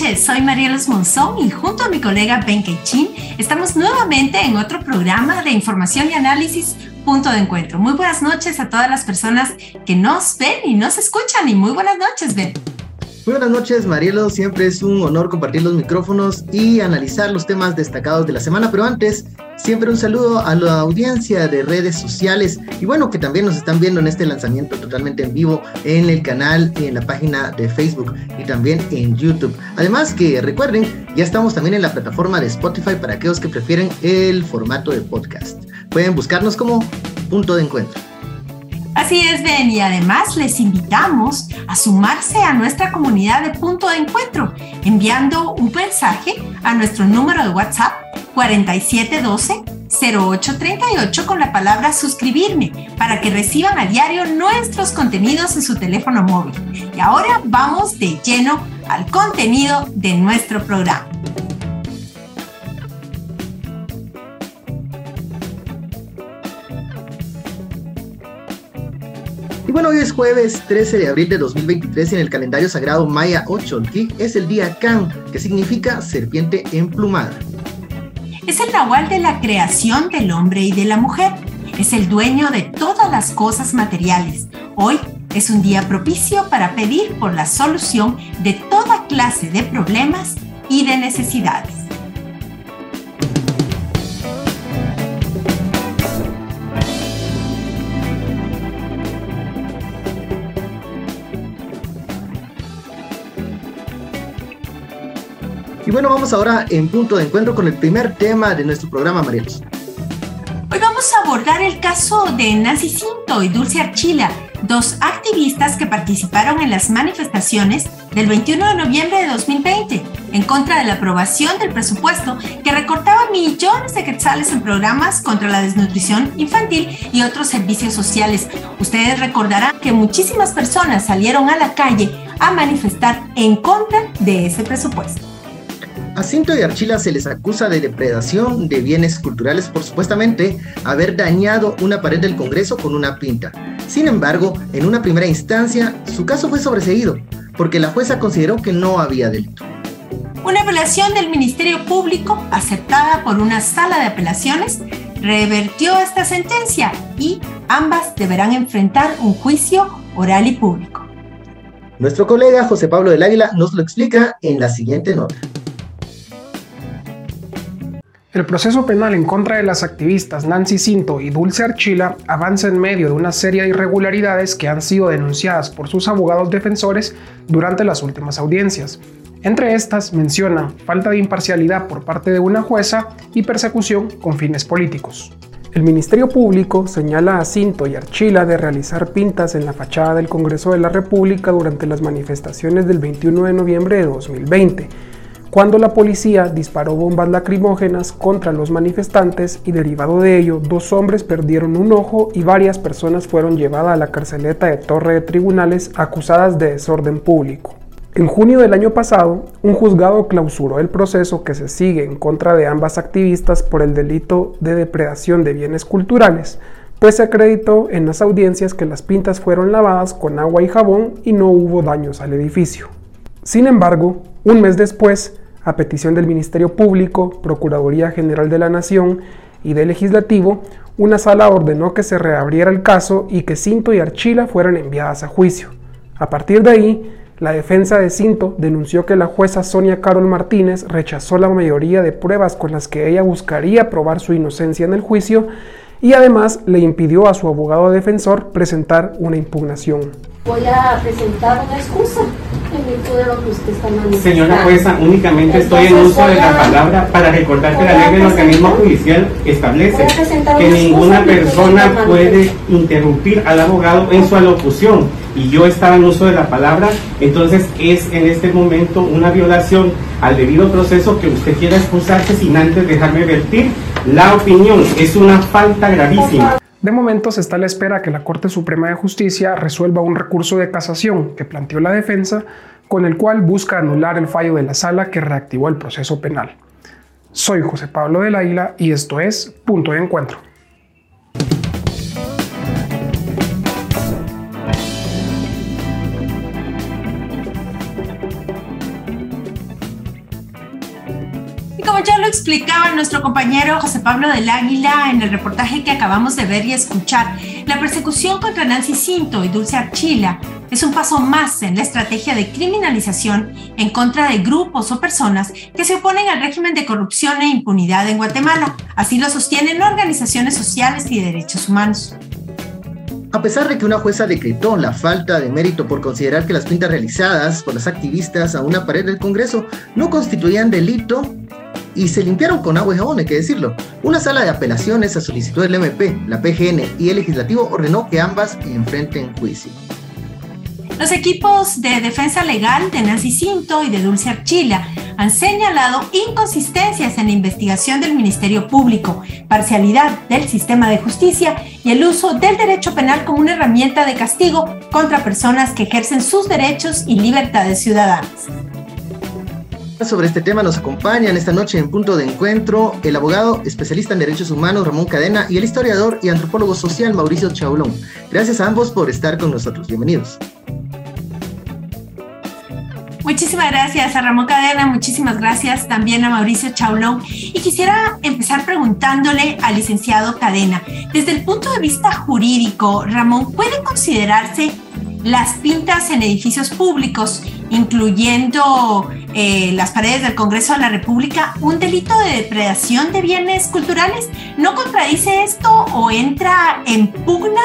Noches, soy Marielos Monzón y junto a mi colega Ben Keichin estamos nuevamente en otro programa de información y análisis Punto de Encuentro. Muy buenas noches a todas las personas que nos ven y nos escuchan y muy buenas noches, Ben. Muy buenas noches, Marielo. Siempre es un honor compartir los micrófonos y analizar los temas destacados de la semana. Pero antes, siempre un saludo a la audiencia de redes sociales y bueno, que también nos están viendo en este lanzamiento totalmente en vivo en el canal y en la página de Facebook y también en YouTube. Además que recuerden, ya estamos también en la plataforma de Spotify para aquellos que prefieren el formato de podcast. Pueden buscarnos como punto de encuentro. Así es, Ben, y además les invitamos a sumarse a nuestra comunidad de punto de encuentro, enviando un mensaje a nuestro número de WhatsApp 4712-0838 con la palabra suscribirme para que reciban a diario nuestros contenidos en su teléfono móvil. Y ahora vamos de lleno al contenido de nuestro programa. Y bueno, hoy es jueves 13 de abril de 2023 y en el calendario sagrado Maya 8, es el día Kan, que significa serpiente emplumada. Es el nahual de la creación del hombre y de la mujer. Es el dueño de todas las cosas materiales. Hoy es un día propicio para pedir por la solución de toda clase de problemas y de necesidades. Y bueno, vamos ahora en punto de encuentro con el primer tema de nuestro programa, Marielos. Hoy vamos a abordar el caso de Nancy Cinto y Dulce Archila, dos activistas que participaron en las manifestaciones del 21 de noviembre de 2020 en contra de la aprobación del presupuesto que recortaba millones de quetzales en programas contra la desnutrición infantil y otros servicios sociales. Ustedes recordarán que muchísimas personas salieron a la calle a manifestar en contra de ese presupuesto. A Cinto y Archila se les acusa de depredación de bienes culturales por supuestamente haber dañado una pared del Congreso con una pinta. Sin embargo, en una primera instancia, su caso fue sobreseído, porque la jueza consideró que no había delito. Una apelación del Ministerio Público, aceptada por una sala de apelaciones, revertió esta sentencia y ambas deberán enfrentar un juicio oral y público. Nuestro colega José Pablo del Águila nos lo explica en la siguiente nota. El proceso penal en contra de las activistas Nancy Cinto y Dulce Archila avanza en medio de una serie de irregularidades que han sido denunciadas por sus abogados defensores durante las últimas audiencias. Entre estas mencionan falta de imparcialidad por parte de una jueza y persecución con fines políticos. El Ministerio Público señala a Cinto y Archila de realizar pintas en la fachada del Congreso de la República durante las manifestaciones del 21 de noviembre de 2020 cuando la policía disparó bombas lacrimógenas contra los manifestantes y derivado de ello dos hombres perdieron un ojo y varias personas fueron llevadas a la carceleta de Torre de Tribunales acusadas de desorden público. En junio del año pasado, un juzgado clausuró el proceso que se sigue en contra de ambas activistas por el delito de depredación de bienes culturales, pues se acreditó en las audiencias que las pintas fueron lavadas con agua y jabón y no hubo daños al edificio. Sin embargo, un mes después, a petición del Ministerio Público, Procuraduría General de la Nación y del Legislativo, una sala ordenó que se reabriera el caso y que Cinto y Archila fueran enviadas a juicio. A partir de ahí, la defensa de Cinto denunció que la jueza Sonia Carol Martínez rechazó la mayoría de pruebas con las que ella buscaría probar su inocencia en el juicio y además le impidió a su abogado defensor presentar una impugnación. Voy a presentar una excusa en virtud de lo que usted está manifestando. Señora jueza, únicamente estoy en uso de la palabra para recordar que la ley del organismo judicial establece que ninguna persona puede interrumpir al abogado en su alocución y yo estaba en uso de la palabra, entonces es en este momento una violación al debido proceso que usted quiera excusarse sin antes dejarme vertir la opinión. Es una falta gravísima. De momento se está a la espera que la Corte Suprema de Justicia resuelva un recurso de casación que planteó la defensa con el cual busca anular el fallo de la sala que reactivó el proceso penal. Soy José Pablo del Águila y esto es Punto de Encuentro. Lo explicaba nuestro compañero José Pablo del Águila en el reportaje que acabamos de ver y escuchar, la persecución contra Nancy Cinto y Dulce Archila es un paso más en la estrategia de criminalización en contra de grupos o personas que se oponen al régimen de corrupción e impunidad en Guatemala. Así lo sostienen organizaciones sociales y de derechos humanos. A pesar de que una jueza decretó la falta de mérito por considerar que las pintas realizadas por las activistas a una pared del Congreso no constituían delito y se limpiaron con agua y jabón, hay que decirlo. Una sala de apelaciones a solicitud del MP, la PGN y el legislativo ordenó que ambas enfrenten juicio. Los equipos de defensa legal de Nancy Cinto y de Dulce Archila han señalado inconsistencias en la investigación del Ministerio Público, parcialidad del sistema de justicia y el uso del derecho penal como una herramienta de castigo contra personas que ejercen sus derechos y libertades ciudadanas. Sobre este tema nos acompañan esta noche en Punto de Encuentro el abogado especialista en derechos humanos Ramón Cadena y el historiador y antropólogo social Mauricio Chaulón. Gracias a ambos por estar con nosotros. Bienvenidos. Muchísimas gracias a Ramón Cadena, muchísimas gracias también a Mauricio Chaulón. Y quisiera empezar preguntándole al licenciado Cadena, desde el punto de vista jurídico, Ramón, ¿puede considerarse las pintas en edificios públicos, incluyendo eh, las paredes del Congreso de la República, un delito de depredación de bienes culturales? ¿No contradice esto o entra en pugna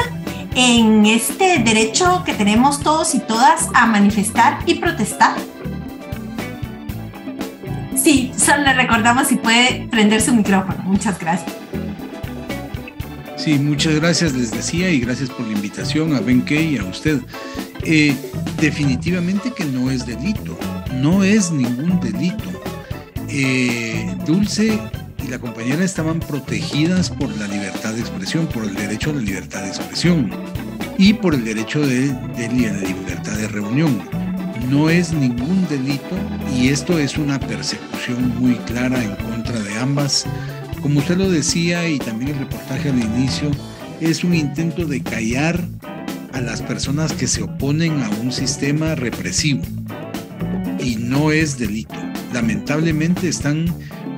en este derecho que tenemos todos y todas a manifestar y protestar? Sí, solo le recordamos si puede prender su micrófono. Muchas gracias. Sí, muchas gracias, les decía, y gracias por la invitación a Ben y a usted. Eh, definitivamente que no es delito, no es ningún delito. Eh, Dulce y la compañera estaban protegidas por la libertad de expresión, por el derecho a la libertad de expresión y por el derecho de, de la libertad de reunión no es ningún delito y esto es una persecución muy clara en contra de ambas. Como usted lo decía y también el reportaje al inicio, es un intento de callar a las personas que se oponen a un sistema represivo y no es delito. Lamentablemente están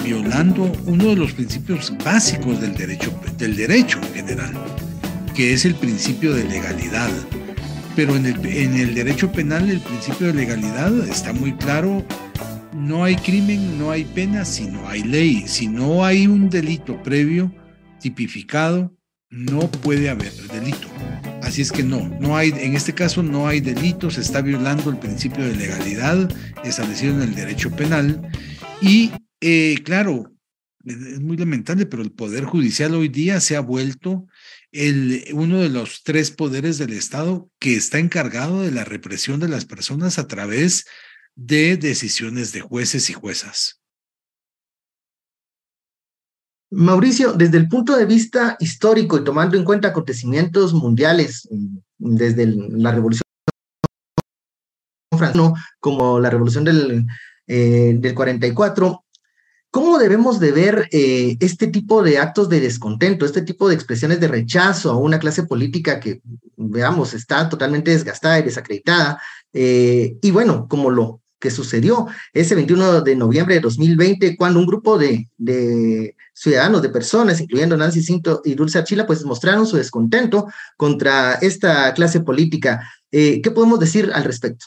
violando uno de los principios básicos del derecho, del derecho en general, que es el principio de legalidad pero en el, en el derecho penal el principio de legalidad está muy claro. No hay crimen, no hay pena si no hay ley. Si no hay un delito previo tipificado, no puede haber delito. Así es que no, no hay, en este caso no hay delito, se está violando el principio de legalidad establecido en el derecho penal. Y eh, claro, es muy lamentable, pero el Poder Judicial hoy día se ha vuelto el, uno de los tres poderes del Estado que está encargado de la represión de las personas a través de decisiones de jueces y juezas. Mauricio, desde el punto de vista histórico y tomando en cuenta acontecimientos mundiales desde la Revolución Francesa, como la Revolución del, eh, del 44, ¿Cómo debemos de ver eh, este tipo de actos de descontento, este tipo de expresiones de rechazo a una clase política que, veamos, está totalmente desgastada y desacreditada? Eh, y bueno, como lo que sucedió ese 21 de noviembre de 2020, cuando un grupo de, ciudadanos, de personas, incluyendo Nancy Cinto y Dulce Achila, pues mostraron su descontento contra esta clase política. Eh, ¿Qué podemos decir al respecto?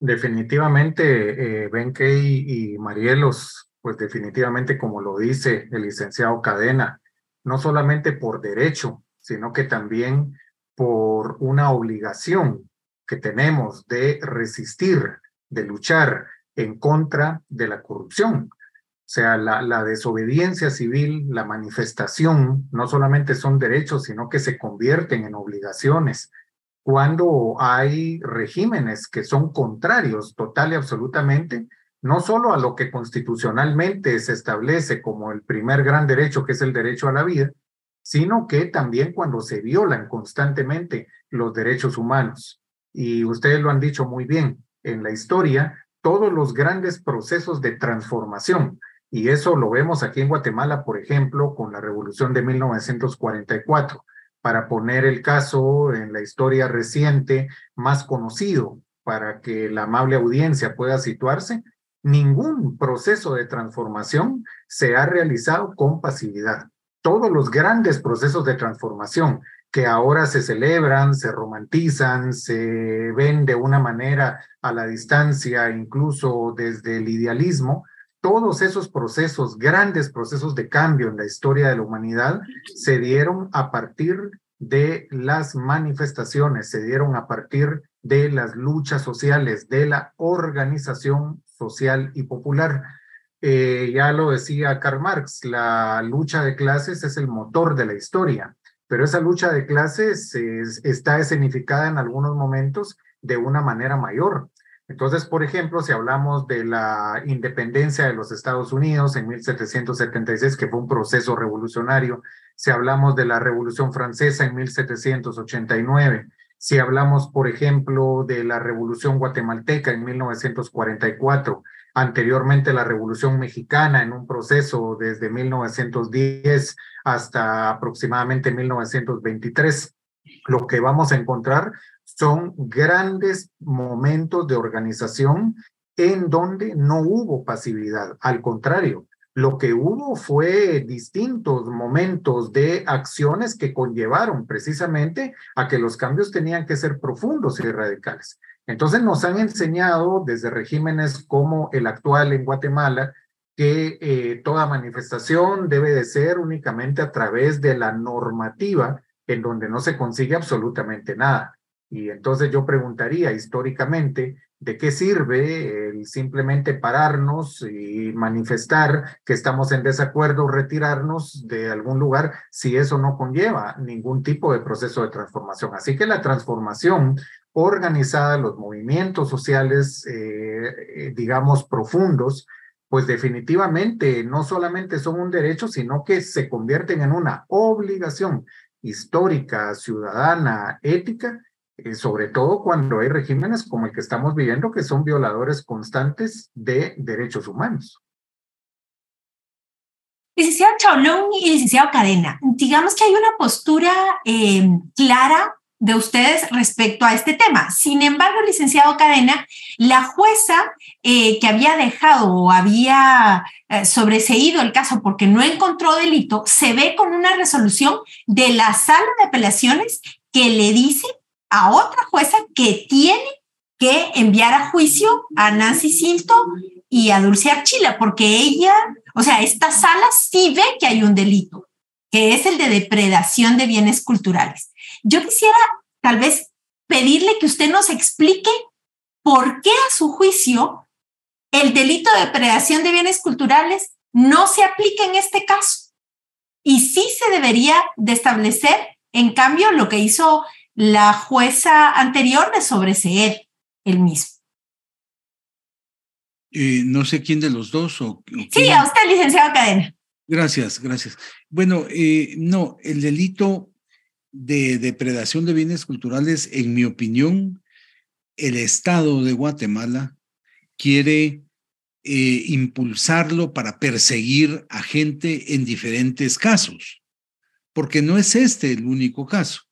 Definitivamente, eh, y Marielos pues definitivamente, como lo dice el licenciado Cadena, no solamente por derecho, sino que también por una obligación que tenemos de resistir, de luchar en contra de la corrupción. O sea, la, la, desobediencia civil, la manifestación, no solamente son derechos, sino que se convierten en obligaciones cuando hay regímenes que son contrarios total y absolutamente no solo a lo que constitucionalmente se establece como el primer gran derecho, que es el derecho a la vida, sino que también cuando se violan constantemente los derechos humanos. Y ustedes lo han dicho muy bien, en la historia, todos los grandes procesos de transformación, y eso lo vemos aquí en Guatemala, por ejemplo, con la revolución de 1944, para poner el caso en la historia reciente más conocido, para que la amable audiencia pueda situarse, ningún proceso de transformación se ha realizado con pasividad. Todos los grandes procesos de transformación que ahora se celebran, se romantizan, se ven de una manera a la distancia, incluso desde el idealismo, todos esos procesos, grandes procesos de cambio en la historia de la humanidad, se dieron a partir de las manifestaciones, se dieron a partir de las luchas sociales, de la organización social y popular. Eh, ya lo decía Karl Marx, la lucha de clases es el motor de la historia, pero esa lucha de clases está escenificada en algunos momentos de una manera mayor. Entonces, por ejemplo, si hablamos de la independencia de los Estados Unidos en 1776, que fue un proceso revolucionario, si hablamos de la Revolución Francesa en 1789, si hablamos, por ejemplo, de la Revolución Guatemalteca en 1944, anteriormente la Revolución Mexicana en un proceso desde 1910 hasta aproximadamente 1923, lo que vamos a encontrar son grandes momentos de organización en donde no hubo pasividad. Al contrario, lo que hubo fue distintos momentos de acciones que conllevaron precisamente a que los cambios tenían que ser profundos y radicales. Entonces nos han enseñado desde regímenes como el actual en Guatemala que eh, toda manifestación debe de ser únicamente a través de la normativa en donde no se consigue absolutamente nada. Y entonces yo preguntaría históricamente, ¿de qué sirve el simplemente pararnos y manifestar que estamos en desacuerdo, retirarnos de algún lugar si eso no conlleva ningún tipo de proceso de transformación? Así que la transformación organizada, los movimientos sociales, eh, eh, digamos, profundos, pues definitivamente no solamente son un derecho, sino que se convierten en una obligación histórica, ciudadana, ética, eh, sobre todo cuando hay regímenes como el que estamos viviendo, que son violadores constantes de derechos humanos. Licenciado Chaulón y licenciado Cadena, digamos que hay una postura eh, clara de ustedes respecto a este tema. Sin embargo, licenciado Cadena, la jueza eh, que había dejado o había sobreseído el caso porque no encontró delito, se ve con una resolución de la sala de apelaciones que le dice a otra jueza que tiene que enviar a juicio a Nancy Cinto y a Dulce Archila, porque ella, o sea, esta sala sí ve que hay un delito, que es el de depredación de bienes culturales. Yo quisiera tal vez pedirle que usted nos explique por qué a su juicio el delito de depredación de bienes culturales no se aplica en este caso. Y sí se debería de establecer, en cambio, lo que hizo la jueza anterior de sobreseer el mismo. Eh, no sé quién de los dos o... sí, a usted, licenciado Cadena. Gracias, gracias. Bueno, eh, no, el delito de depredación de bienes culturales, en mi opinión, el Estado de Guatemala quiere eh, impulsarlo para perseguir a gente en diferentes casos, porque no es este el único caso.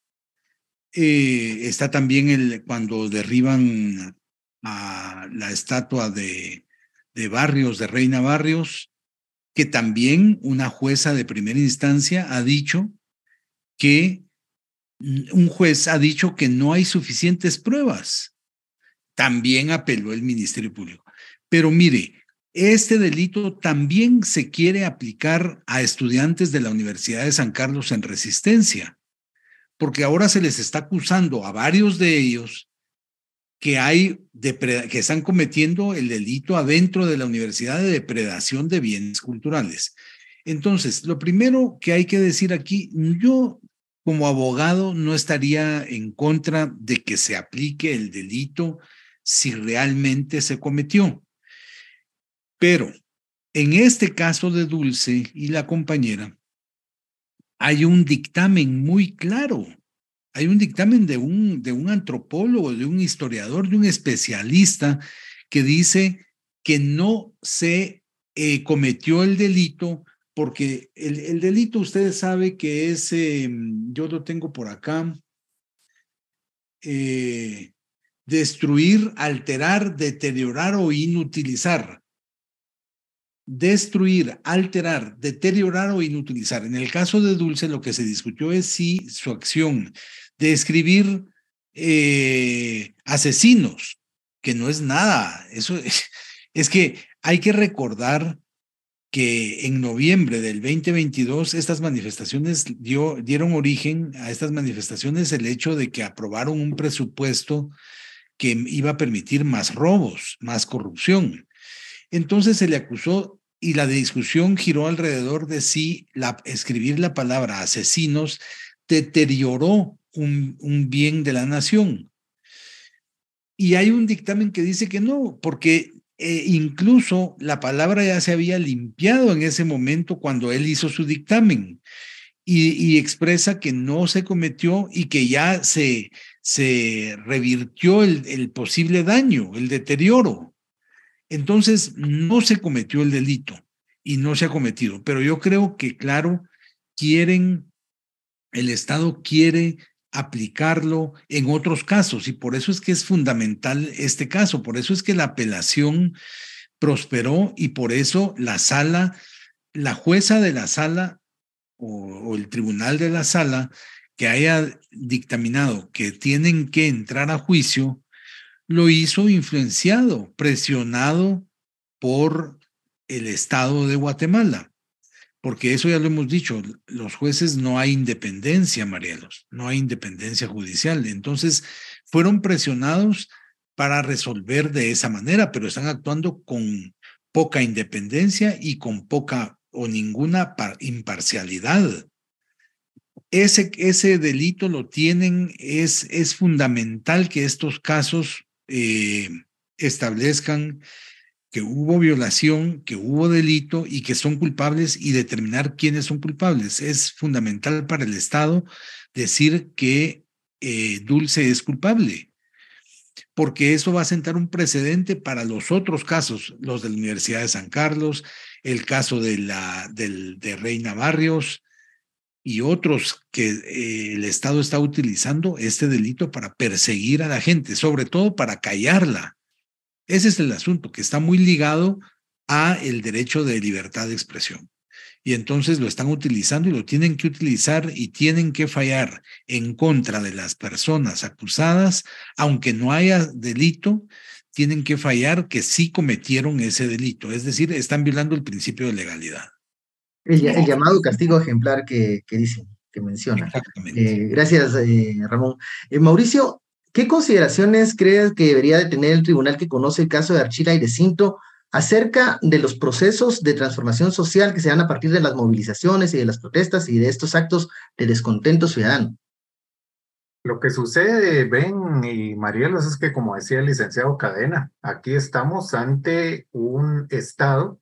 Eh, está también el, cuando derriban a la estatua de, de Barrios, de Reina Barrios, que también una jueza de primera instancia ha dicho que un juez ha dicho que no hay suficientes pruebas. También apeló el Ministerio Público. Pero mire, este delito también se quiere aplicar a estudiantes de la Universidad de San Carlos en resistencia porque ahora se les está acusando a varios de ellos que hay que están cometiendo el delito adentro de la universidad de depredación de bienes culturales. Entonces, lo primero que hay que decir aquí, yo como abogado no estaría en contra de que se aplique el delito si realmente se cometió. Pero en este caso de Dulce y la compañera, hay un dictamen muy claro. Hay un dictamen de un, de un antropólogo, de un historiador, de un especialista que dice que no se eh, cometió el delito porque el, delito usted sabe que es, em, yo lo tengo por acá, eh, destruir, alterar, deteriorar o inutilizar destruir, alterar, deteriorar o inutilizar. En el caso de Dulce, lo que se discutió es si su acción de escribir eh, asesinos, que no es nada, eso es, es que hay que recordar que en noviembre del 2022 estas manifestaciones dio, dieron origen a estas manifestaciones el hecho de que aprobaron un presupuesto que iba a permitir más robos, más corrupción. Entonces se le acusó y la discusión giró alrededor de si la, escribir la palabra asesinos deterioró un, un bien de la nación. Y hay un dictamen que dice que no, porque eh, incluso la palabra ya se había limpiado en ese momento cuando él hizo su dictamen y, expresa que no se cometió y que ya se, se revirtió el posible daño, el deterioro. Entonces, no se cometió el delito y no se ha cometido, pero yo creo que, claro, quieren, el Estado quiere aplicarlo en otros casos y por eso es que es fundamental este caso, por eso es que la apelación prosperó y por eso la sala, la jueza de la sala o, el tribunal de la sala que haya dictaminado que tienen que entrar a juicio, lo hizo influenciado, presionado por el Estado de Guatemala porque eso ya lo hemos dicho, los jueces no hay independencia, Marielos, no hay independencia judicial. Entonces, fueron presionados para resolver de esa manera, pero están actuando con poca independencia y con poca o ninguna imparcialidad. Ese, ese delito lo tienen, es, es fundamental que estos casos eh, establezcan que hubo violación, que hubo delito y que son culpables y determinar quiénes son culpables. Es fundamental para el Estado decir que eh, Dulce es culpable, porque eso va a sentar un precedente para los otros casos, los de la Universidad de San Carlos, el caso de, la, del, de Reina Barrios y otros que eh, el Estado está utilizando este delito para perseguir a la gente, sobre todo para callarla ese es el asunto, que está muy ligado a el derecho de libertad de expresión. Y entonces lo están utilizando y lo tienen que utilizar y tienen que fallar en contra de las personas acusadas, aunque no haya delito, tienen que fallar que sí cometieron ese delito. Es decir, están violando el principio de legalidad. El, llamado castigo ejemplar que, que dice, que menciona. Exactamente. Eh, gracias, eh, Ramón. Eh, Mauricio, ¿Qué consideraciones crees que debería de tener el tribunal que conoce el caso de Archila y de Cinto acerca de los procesos de transformación social que se dan a partir de las movilizaciones y de las protestas y de estos actos de descontento ciudadano? Lo que sucede, Ben y Marielos, es que, como decía el licenciado Cadena, aquí estamos ante un Estado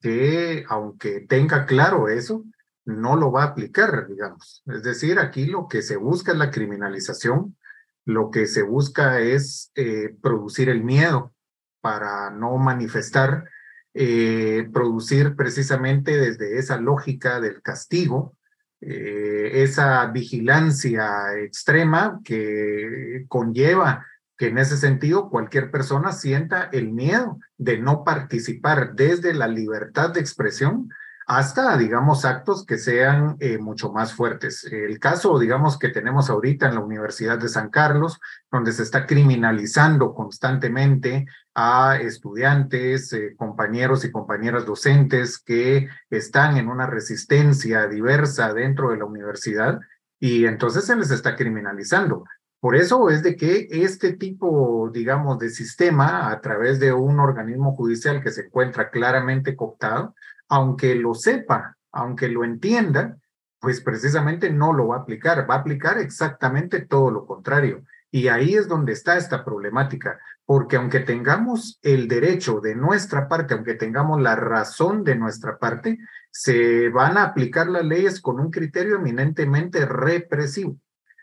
que, aunque tenga claro eso, no lo va a aplicar, digamos. Es decir, aquí lo que se busca es la criminalización lo que se busca es eh, producir el miedo para no manifestar, eh, producir precisamente desde esa lógica del castigo, eh, esa vigilancia extrema que conlleva que en ese sentido cualquier persona sienta el miedo de no participar desde la libertad de expresión hasta, digamos, actos que sean eh, mucho más fuertes. El caso, digamos, que tenemos ahorita en la Universidad de San Carlos, donde se está criminalizando constantemente a estudiantes, eh, compañeros y compañeras docentes que están en una resistencia diversa dentro de la universidad y entonces se les está criminalizando. Por eso es de que este tipo, digamos, de sistema, a través de un organismo judicial que se encuentra claramente cooptado, aunque lo sepa, aunque lo entienda, pues precisamente no lo va a aplicar, va a aplicar exactamente todo lo contrario. Y ahí es donde está esta problemática, porque aunque tengamos el derecho de nuestra parte, aunque tengamos la razón de nuestra parte, se van a aplicar las leyes con un criterio eminentemente represivo.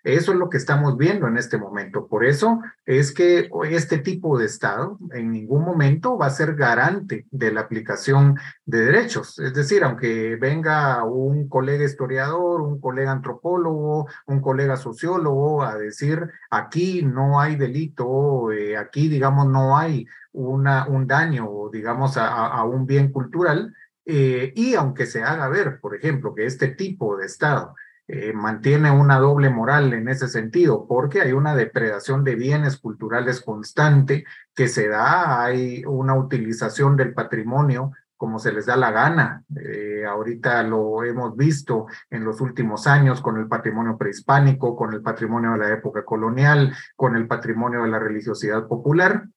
Eso es lo que estamos viendo en este momento. Por eso es que este tipo de Estado en ningún momento va a ser garante de la aplicación de derechos. Es decir, aunque venga un colega historiador, un colega antropólogo, un colega sociólogo a decir aquí no hay delito, eh, aquí digamos no hay una, un daño, digamos, a un bien cultural, Eh, y aunque se haga ver, por ejemplo, que este tipo de Estado eh, mantiene una doble moral en ese sentido, porque hay una depredación de bienes culturales constante que se da, hay una utilización del patrimonio como se les da la gana. Eh, ahorita lo hemos visto en los últimos años con el patrimonio prehispánico, con el patrimonio de la época colonial, con el patrimonio de la religiosidad popular.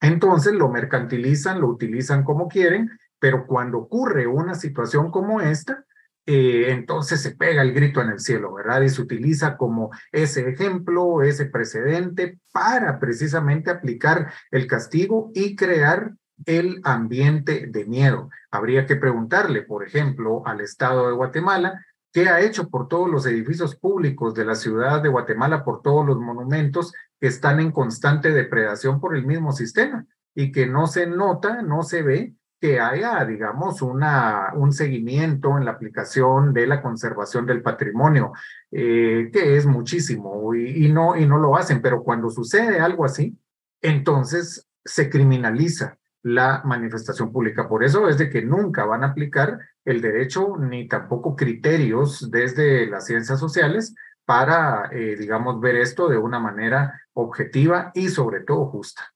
Entonces lo mercantilizan, lo utilizan como quieren, pero cuando ocurre una situación como esta, eh, entonces se pega el grito en el cielo, ¿verdad? Y se utiliza como ese ejemplo, ese precedente para precisamente aplicar el castigo y crear el ambiente de miedo. Habría que preguntarle, por ejemplo, al Estado de Guatemala, ¿qué ha hecho por todos los edificios públicos de la ciudad de Guatemala, por todos los monumentos que están en constante depredación por el mismo sistema y que no se nota, no se ve que haya, digamos, una, un seguimiento en la aplicación de la conservación del patrimonio, eh, que es muchísimo y, no, y no lo hacen, pero cuando sucede algo así, entonces se criminaliza la manifestación pública. Por eso es de que nunca van a aplicar el derecho ni tampoco criterios desde las ciencias sociales para, eh, digamos, ver esto de una manera objetiva y sobre todo justa.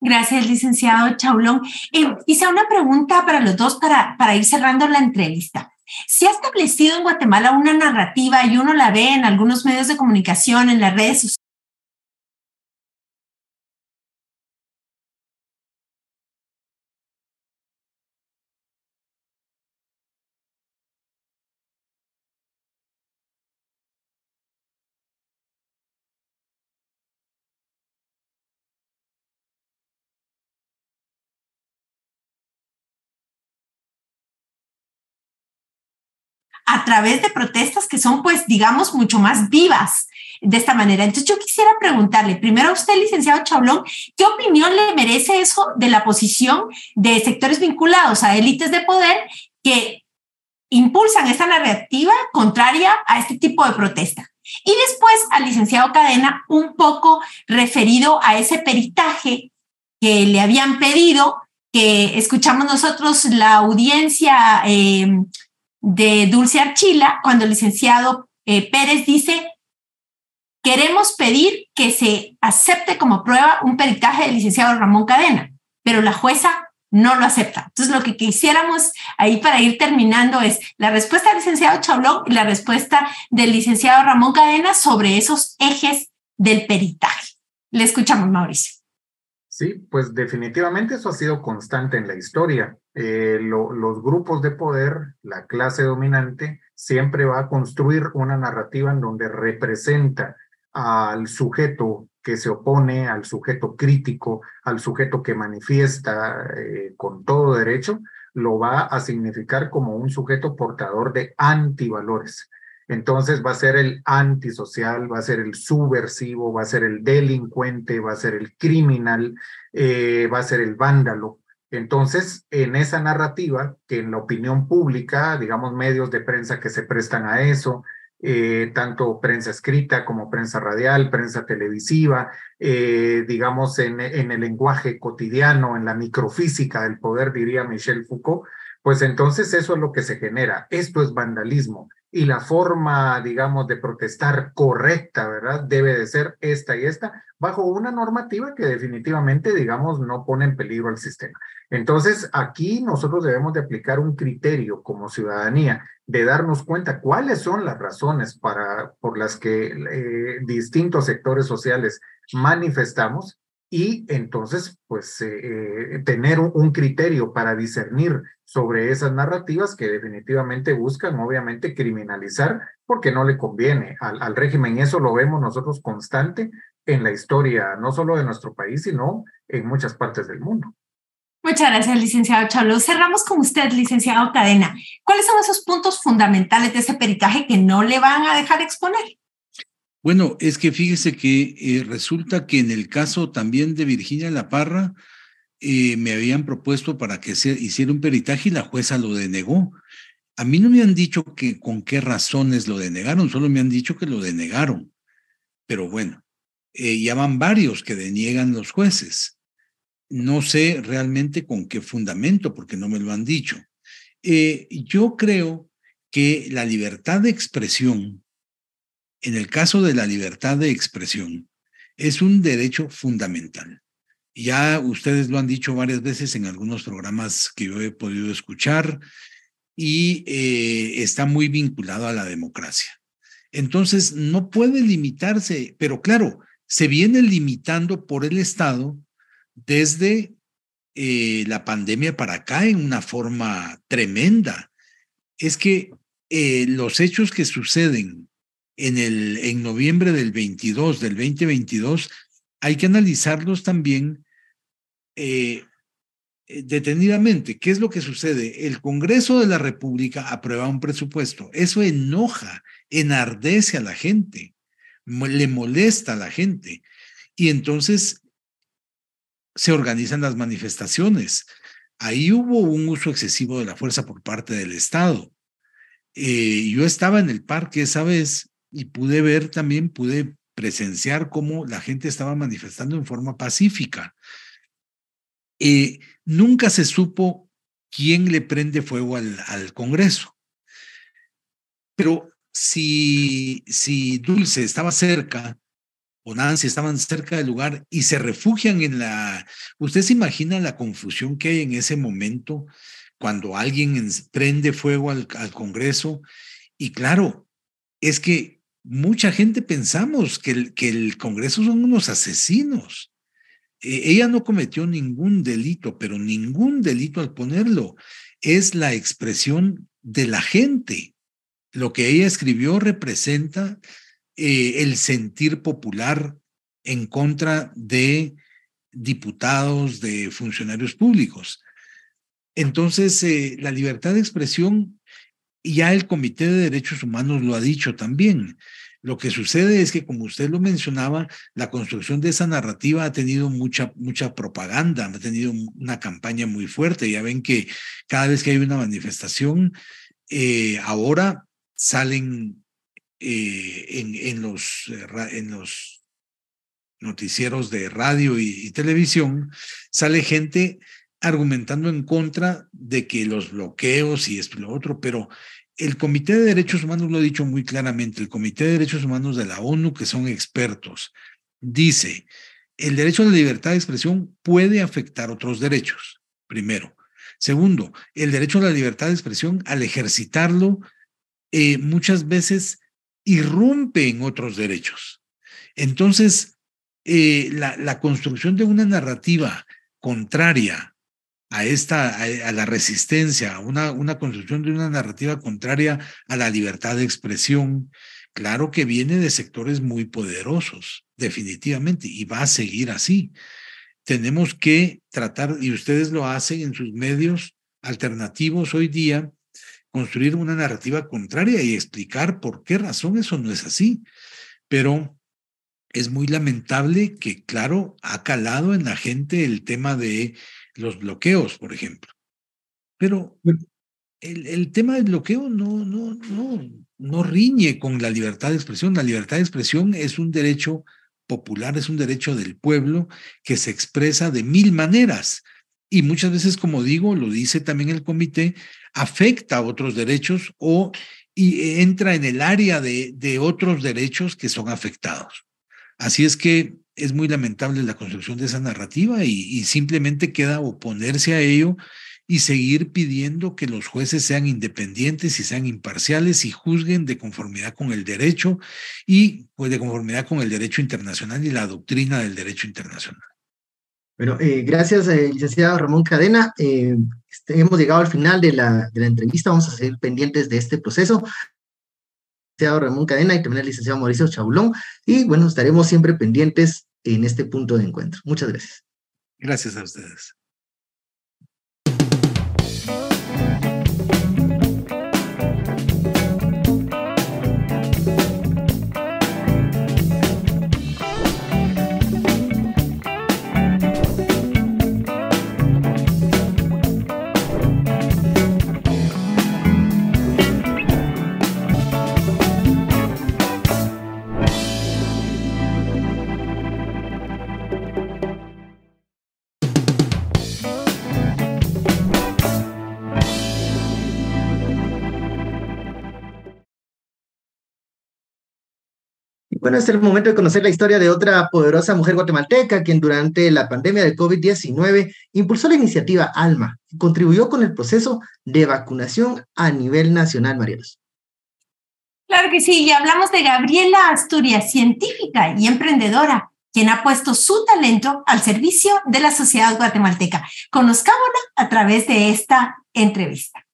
Gracias, licenciado Chaulón. Eh, hice una pregunta para los dos para, para ir cerrando la entrevista. Se ha establecido en Guatemala una narrativa y uno la ve en algunos medios de comunicación, en las redes sociales a través de protestas que son, pues, digamos, mucho más vivas de esta manera. Entonces, yo quisiera preguntarle, primero a usted, licenciado Chablón, ¿qué opinión le merece eso de la posición de sectores vinculados a élites de poder que impulsan esta narrativa contraria a este tipo de protesta? Y después al licenciado Cadena, un poco referido a ese peritaje que le habían pedido, que escuchamos nosotros la audiencia eh, de Dulce Archila cuando el licenciado eh, Pérez dice, queremos pedir que se acepte como prueba un peritaje del licenciado Ramón Cadena, pero la jueza no lo acepta. Entonces, lo que quisiéramos ahí para ir terminando es la respuesta del licenciado Chablón y la respuesta del licenciado Ramón Cadena sobre esos ejes del peritaje. Le escuchamos, Mauricio. Sí, pues definitivamente eso ha sido constante en la historia. Eh, los grupos de poder, la clase dominante, siempre va a construir una narrativa en donde representa al sujeto que se opone, al sujeto crítico, al sujeto que manifiesta eh, con todo derecho, lo va a significar como un sujeto portador de antivalores. Entonces va a ser el antisocial, va a ser el subversivo, va a ser el delincuente, va a ser el criminal, eh, va a ser el vándalo. Entonces, en esa narrativa, que en la opinión pública, digamos, medios de prensa que se prestan a eso, eh, tanto prensa escrita como prensa radial, prensa televisiva, eh, digamos, en, en el lenguaje cotidiano, en la microfísica del poder, diría Michel Foucault, pues entonces eso es lo que se genera. Esto es vandalismo y la forma, digamos, de protestar correcta, ¿verdad? Debe de ser esta y esta, bajo una normativa que definitivamente, digamos, no pone en peligro al sistema. Entonces, aquí nosotros debemos de aplicar un criterio como ciudadanía de darnos cuenta cuáles son las razones para, por las que eh, distintos sectores sociales manifestamos y entonces, pues, eh, eh, tener un, criterio para discernir sobre esas narrativas que definitivamente buscan, obviamente, criminalizar porque no le conviene al, al régimen. Y eso lo vemos nosotros constante en la historia, no solo de nuestro país, sino en muchas partes del mundo. Muchas gracias, licenciado Chalo. Cerramos con usted, licenciado Cadena. ¿Cuáles son esos puntos fundamentales de ese peritaje que no le van a dejar exponer? Bueno, es que fíjese que eh, resulta que en el caso también de Virginia La Parra, eh, me habían propuesto para que se hiciera un peritaje y la jueza lo denegó. A mí no me han dicho que con qué razones lo denegaron, solo me han dicho que lo denegaron. Pero bueno, eh, ya van varios que deniegan los jueces. No sé realmente con qué fundamento, porque no me lo han dicho. Yo creo que la libertad de expresión, en el caso de la libertad de expresión, es un derecho fundamental. Ya ustedes lo han dicho varias veces en algunos programas que yo he podido escuchar y eh, está muy vinculado a la democracia. Entonces, no puede limitarse, pero claro, se viene limitando por el Estado desde eh, la pandemia para acá en una forma tremenda. Es que eh, los hechos que suceden en, el, en noviembre del 22, del 2022, hay que analizarlos también eh, detenidamente. ¿Qué es lo que sucede? El Congreso de la República aprueba un presupuesto. Eso enoja, enardece a la gente, le molesta a la gente. Y entonces se organizan las manifestaciones. Ahí hubo un uso excesivo de la fuerza por parte del Estado. Eh, yo estaba en el parque esa vez y pude ver también, pude presenciar cómo la gente estaba manifestando en forma pacífica. Eh, nunca se supo quién le prende fuego al, al Congreso. Pero si, si Dulce estaba cerca o Nancy estaban cerca del lugar y se refugian en la... ¿Usted se imagina la confusión que hay en ese momento cuando alguien prende fuego al, Congreso? Y claro, es que mucha gente pensamos que el, Congreso son unos asesinos. E, ella no cometió ningún delito, pero ningún delito al ponerlo. Es la expresión de la gente. Lo que ella escribió representa eh, el sentir popular en contra de diputados, de funcionarios públicos. Entonces, eh, la libertad de expresión, ya el Comité de Derechos Humanos lo ha dicho también. Lo que sucede es que, como usted lo mencionaba, la construcción de esa narrativa ha tenido mucha, mucha propaganda, ha tenido una campaña muy fuerte. Ya ven que cada vez que hay una manifestación, eh, ahora salen eh, en, los, eh, en los noticieros de radio y, televisión, sale gente argumentando en contra de que los bloqueos y esto y lo otro, pero el Comité de Derechos Humanos lo ha dicho muy claramente, el Comité de Derechos Humanos de la ONU, que son expertos, dice, el derecho a la libertad de expresión puede afectar otros derechos, primero. Segundo, el derecho a la libertad de expresión, al ejercitarlo, eh, muchas veces irrumpe en otros derechos. Entonces, eh, la, construcción de una narrativa contraria a esta, a, la resistencia, una, una construcción de una narrativa contraria a la libertad de expresión, claro que viene de sectores muy poderosos, definitivamente, y va a seguir así. Tenemos que tratar, y ustedes lo hacen en sus medios alternativos hoy día, construir una narrativa contraria y explicar por qué razón eso no es así. Pero es muy lamentable que, claro, ha calado en la gente el tema de los bloqueos, por ejemplo. Pero el, el tema del bloqueo no, no, no, no riñe con la libertad de expresión. La libertad de expresión es un derecho popular, es un derecho del pueblo que se expresa de mil maneras. Y muchas veces, como digo, lo dice también el comité, afecta a otros derechos o y entra en el área de, de otros derechos que son afectados. Así es que es muy lamentable la construcción de esa narrativa y, simplemente queda oponerse a ello y seguir pidiendo que los jueces sean independientes y sean imparciales y juzguen de conformidad con el derecho y pues de conformidad con el derecho internacional y la doctrina del derecho internacional. Bueno, eh, gracias, eh, licenciado Ramón Cadena. Eh, este, hemos llegado al final de la, entrevista. Vamos a seguir pendientes de este proceso. Licenciado Ramón Cadena y también el licenciado Mauricio Chabulón. Y bueno, estaremos siempre pendientes en este punto de encuentro. Muchas gracias. Gracias a ustedes. Bueno, es el momento de conocer la historia de otra poderosa mujer guatemalteca, quien durante la pandemia del COVID-19 impulsó la iniciativa ALMA y contribuyó con el proceso de vacunación a nivel nacional, Marielos. Claro que sí, y hablamos de Gabriela Asturias, científica y emprendedora, quien ha puesto su talento al servicio de la sociedad guatemalteca. Conozcámosla a través de esta entrevista.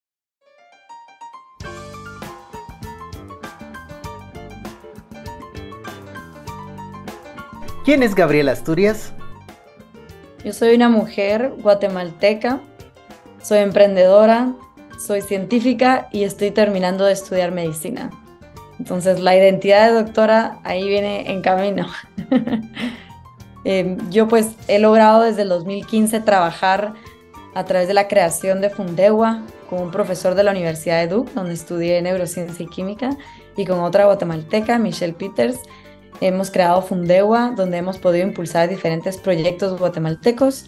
¿Quién es Gabriela Asturias? Yo soy una mujer guatemalteca, soy emprendedora, soy científica y estoy terminando de estudiar medicina. Entonces la identidad de doctora ahí viene en camino. Em, yo pues he logrado desde el 2015 trabajar a través de la creación de Fundewa con un profesor de la Universidad de Duke, donde estudié neurociencia y química, y con otra guatemalteca, Michelle Peters, Hemos creado Fundewa, donde hemos podido impulsar diferentes proyectos guatemaltecos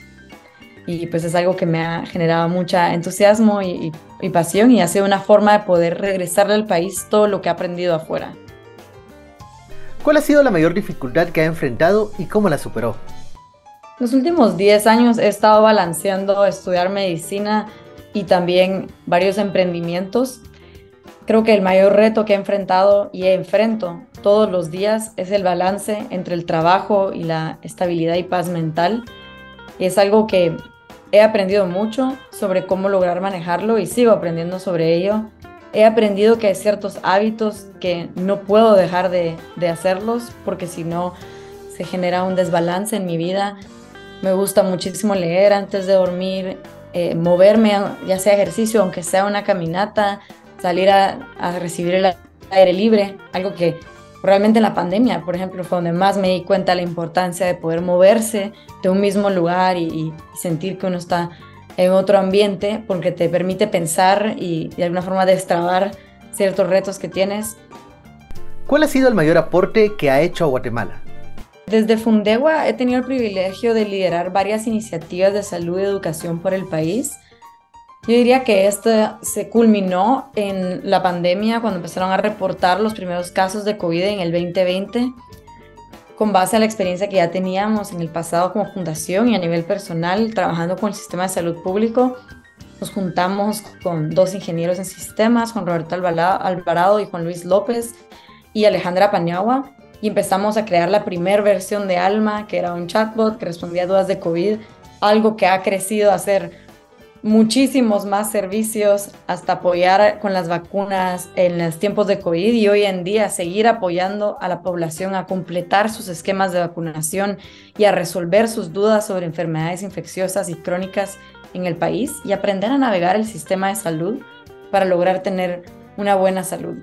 y pues es algo que me ha generado mucha entusiasmo y, pasión y ha sido una forma de poder regresarle al país todo lo que ha aprendido afuera. ¿Cuál ha sido la mayor dificultad que ha enfrentado y cómo la superó? Los últimos 10 años he estado balanceando estudiar medicina y también varios emprendimientos. Creo que el mayor reto que he enfrentado y enfrento todos los días es el balance entre el trabajo y la estabilidad y paz mental. Y es algo que he aprendido mucho sobre cómo lograr manejarlo y sigo aprendiendo sobre ello. He aprendido que hay ciertos hábitos que no puedo dejar de, hacerlos porque si no se genera un desbalance en mi vida. Me gusta muchísimo leer antes de dormir, eh, moverme, ya sea ejercicio, aunque sea una caminata, salir a, a recibir el aire libre, algo que Realmente en la pandemia, por ejemplo, fue donde más me di cuenta la importancia de poder moverse de un mismo lugar y, sentir que uno está en otro ambiente porque te permite pensar y, de alguna forma destrabar ciertos retos que tienes. ¿Cuál ha sido el mayor aporte que ha hecho a Guatemala? Desde Fundewa he tenido el privilegio de liderar varias iniciativas de salud y educación por el país yo diría que esto se culminó en la pandemia cuando empezaron a reportar los primeros casos de COVID en el 2020 con base a la experiencia que ya teníamos en el pasado como fundación y a nivel personal trabajando con el sistema de salud público. Nos juntamos con dos ingenieros en sistemas, Juan Roberto Alvarado y Juan Luis López y Alejandra Paniagua y empezamos a crear la primera versión de Alma, que era un chatbot que respondía a dudas de COVID, algo que ha crecido a ser muchísimos más servicios hasta apoyar con las vacunas en los tiempos de COVID y hoy en día seguir apoyando a la población a completar sus esquemas de vacunación y a resolver sus dudas sobre enfermedades infecciosas y crónicas en el país y aprender a navegar el sistema de salud para lograr tener una buena salud.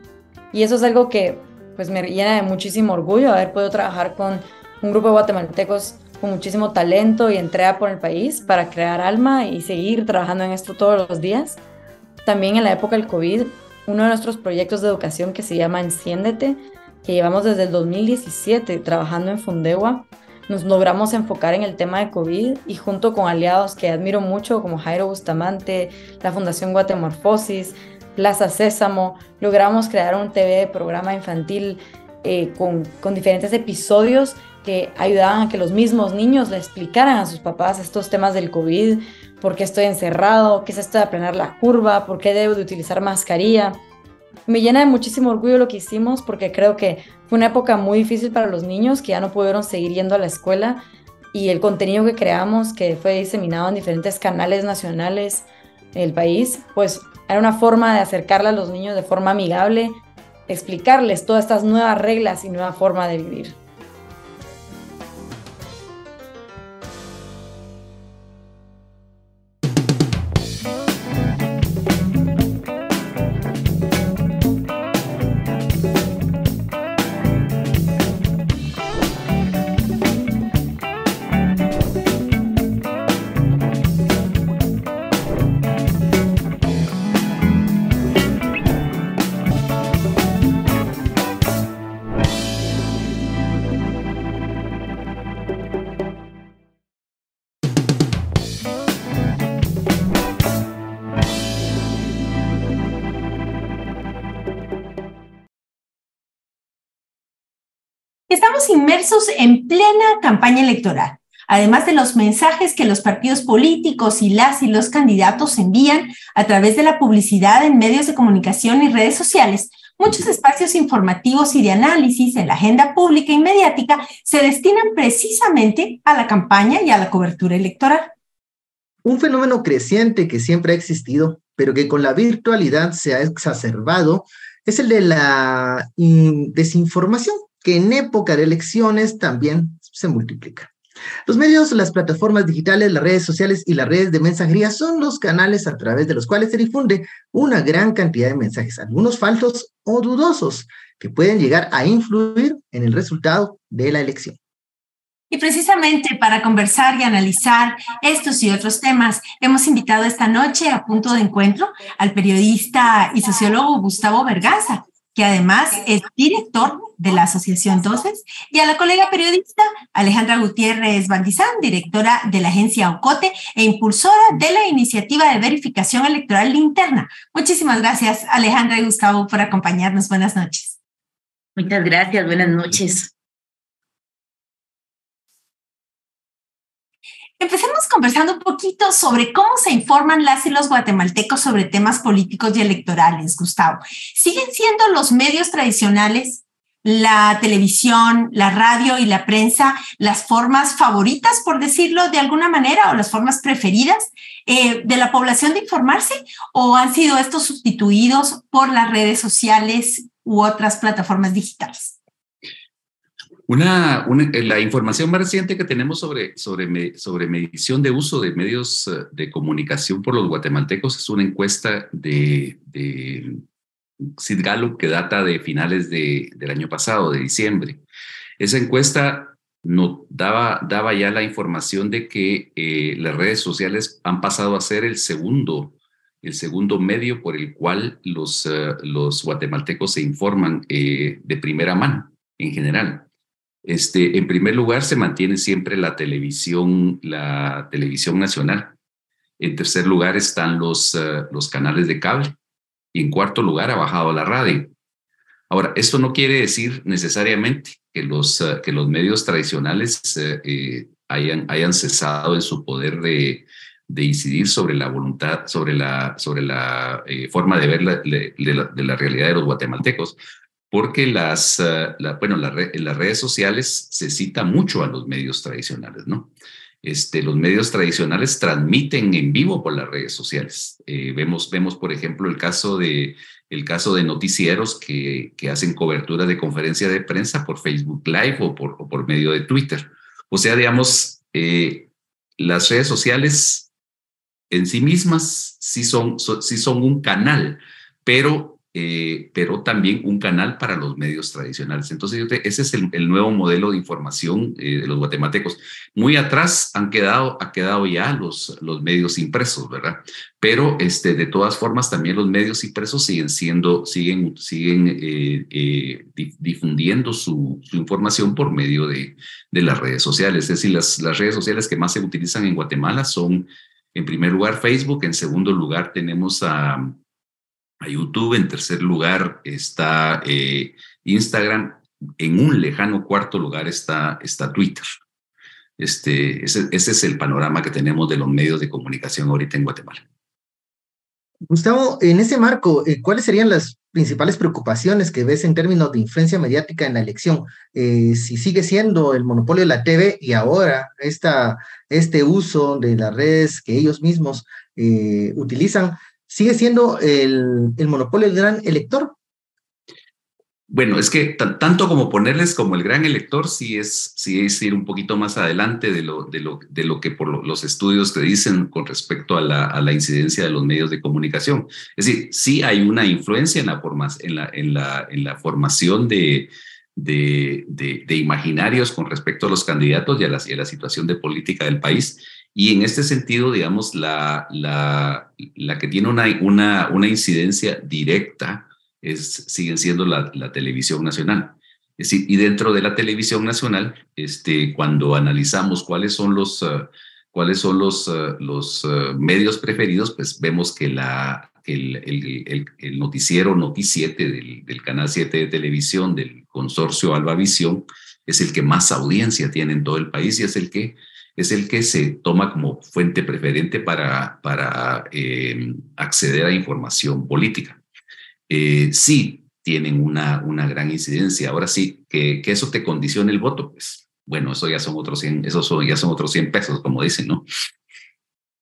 Y eso es algo que pues me llena de muchísimo orgullo haber podido trabajar con un grupo de guatemaltecos con muchísimo talento y entrega por el país para crear alma y seguir trabajando en esto todos los días. También en la época del COVID, uno de nuestros proyectos de educación que se llama Enciéndete, que llevamos desde el 2017 trabajando en Fundewa, nos logramos enfocar en el tema de COVID y junto con aliados que admiro mucho como Jairo Bustamante, la Fundación Guatemorfosis, Plaza Sésamo, logramos crear un TV programa infantil eh, con, con diferentes episodios que ayudaban a que los mismos niños le explicaran a sus papás estos temas del COVID, por qué estoy encerrado, qué es esto de aplanar la curva, por qué debo de utilizar mascarilla. Me llena de muchísimo orgullo lo que hicimos porque creo que fue una época muy difícil para los niños que ya no pudieron seguir yendo a la escuela y el contenido que creamos, que fue diseminado en diferentes canales nacionales del país, pues era una forma de acercarle a los niños de forma amigable, explicarles todas estas nuevas reglas y nueva forma de vivir. Estamos inmersos en plena campaña electoral. Además de los mensajes que los partidos políticos y las y los candidatos envían a través de la publicidad en medios de comunicación y redes sociales, muchos espacios informativos y de análisis en la agenda pública y mediática se destinan precisamente a la campaña y a la cobertura electoral. Un fenómeno creciente que siempre ha existido, pero que con la virtualidad se ha exacerbado, es el de la desinformación, que en época de elecciones también se multiplica. Los medios, las plataformas digitales, las redes sociales y las redes de mensajería son los canales a través de los cuales se difunde una gran cantidad de mensajes, algunos falsos o dudosos, que pueden llegar a influir en el resultado de la elección. Y precisamente para conversar y analizar estos y otros temas, hemos invitado esta noche a punto de encuentro al periodista y sociólogo Gustavo Vergaza, que además es director de la Asociación Doces, y a la colega periodista Alejandra Gutiérrez Bandizán, directora de la agencia Ocote e impulsora de la iniciativa de verificación electoral interna. Muchísimas gracias, Alejandra y Gustavo, por acompañarnos. Buenas noches. Muchas gracias, buenas noches. Empecemos conversando un poquito sobre cómo se informan las y los guatemaltecos sobre temas políticos y electorales, Gustavo. ¿Siguen siendo los medios tradicionales, la televisión, la radio y la prensa las formas favoritas, por decirlo de alguna manera, o las formas preferidas eh, de la población de informarse? ¿O han sido estos sustituidos por las redes sociales u otras plataformas digitales? Una, eh, la información más reciente que tenemos sobre, sobre, sobre medición de uso de medios eh, de comunicación por los guatemaltecos es una encuesta de, de Sid Gallup que data de finales de, del año pasado, de diciembre. Esa encuesta no, daba, daba ya la información de que eh, las redes sociales han pasado a ser el segundo, el segundo medio por el cual los, los guatemaltecos se informan de primera mano en general. Este, en primer lugar, se mantiene siempre la televisión, la televisión nacional. En tercer lugar están los, eh, los canales de cable. Y en cuarto lugar ha bajado la radio. Ahora, esto no quiere decir necesariamente que los, eh, que los medios tradicionales eh, hayan, hayan cesado en su poder de, de incidir sobre la voluntad, sobre la, sobre la forma de ver de la realidad de los guatemaltecos porque las, eh, bueno, en las redes sociales se cita mucho a los medios tradicionales, ¿no? Este, los medios tradicionales transmiten en vivo por las redes sociales. Eh, vemos, vemos, por ejemplo, el caso de, el caso de noticieros que, que hacen cobertura de conferencia de prensa por Facebook Live o por, por medio de Twitter. O sea, digamos, eh, las redes sociales en sí mismas sí son, sí son un canal, pero eh, pero también un canal para los medios tradicionales. Entonces, ese es el, nuevo modelo de información eh, de los guatemaltecos. Muy atrás han quedado, ha quedado ya los, los medios impresos, ¿verdad? Pero este, de todas formas, también los medios impresos siguen siendo, siguen, siguen eh, difundiendo su, su, información por medio de, de, las redes sociales. Es decir, las, las redes sociales que más se utilizan en Guatemala son, en primer lugar, Facebook, en segundo lugar tenemos a YouTube, en tercer lugar está eh, Instagram, en un lejano cuarto lugar está, está Twitter. Este, ese, es el panorama que tenemos de los medios de comunicación ahorita en Guatemala. Gustavo, en ese marco, eh, ¿cuáles serían las principales preocupaciones que ves en términos de influencia mediática en la elección? Eh, si sigue siendo el monopolio de la TV y ahora esta, este uso de las redes que ellos mismos utilizan, sigue siendo el, el monopolio del gran elector. Bueno, es que tanto como ponerles como el gran elector, sí es, sí es ir un poquito más adelante de lo, de lo, de lo que por los estudios te dicen con respecto a la, a la, incidencia de los medios de comunicación. Es decir, sí hay una influencia en la, forma, en la, en la, en la formación de, de, de, imaginarios con respecto a los candidatos y a, la, y a la situación de política del país, y en este sentido, digamos, la, la, la que tiene una, una, una incidencia directa es, sigue siendo la, televisión nacional. Es decir, y dentro de la televisión nacional, este, cuando analizamos cuáles son los, uh, cuáles son los, uh, los uh, medios preferidos, pues vemos que, la, el, el, noticiero Noti 7 del, del, Canal 7 de televisión del consorcio Alba Visión es el que más audiencia tiene en todo el país y es el que, es el que se toma como fuente preferente para, para eh, acceder a información política. Eh, sí, tienen una, una gran incidencia. Ahora sí, que, que eso te condicione el voto, pues bueno, eso ya son otros 100, eso ya son otros 100 pesos, como dicen, ¿no?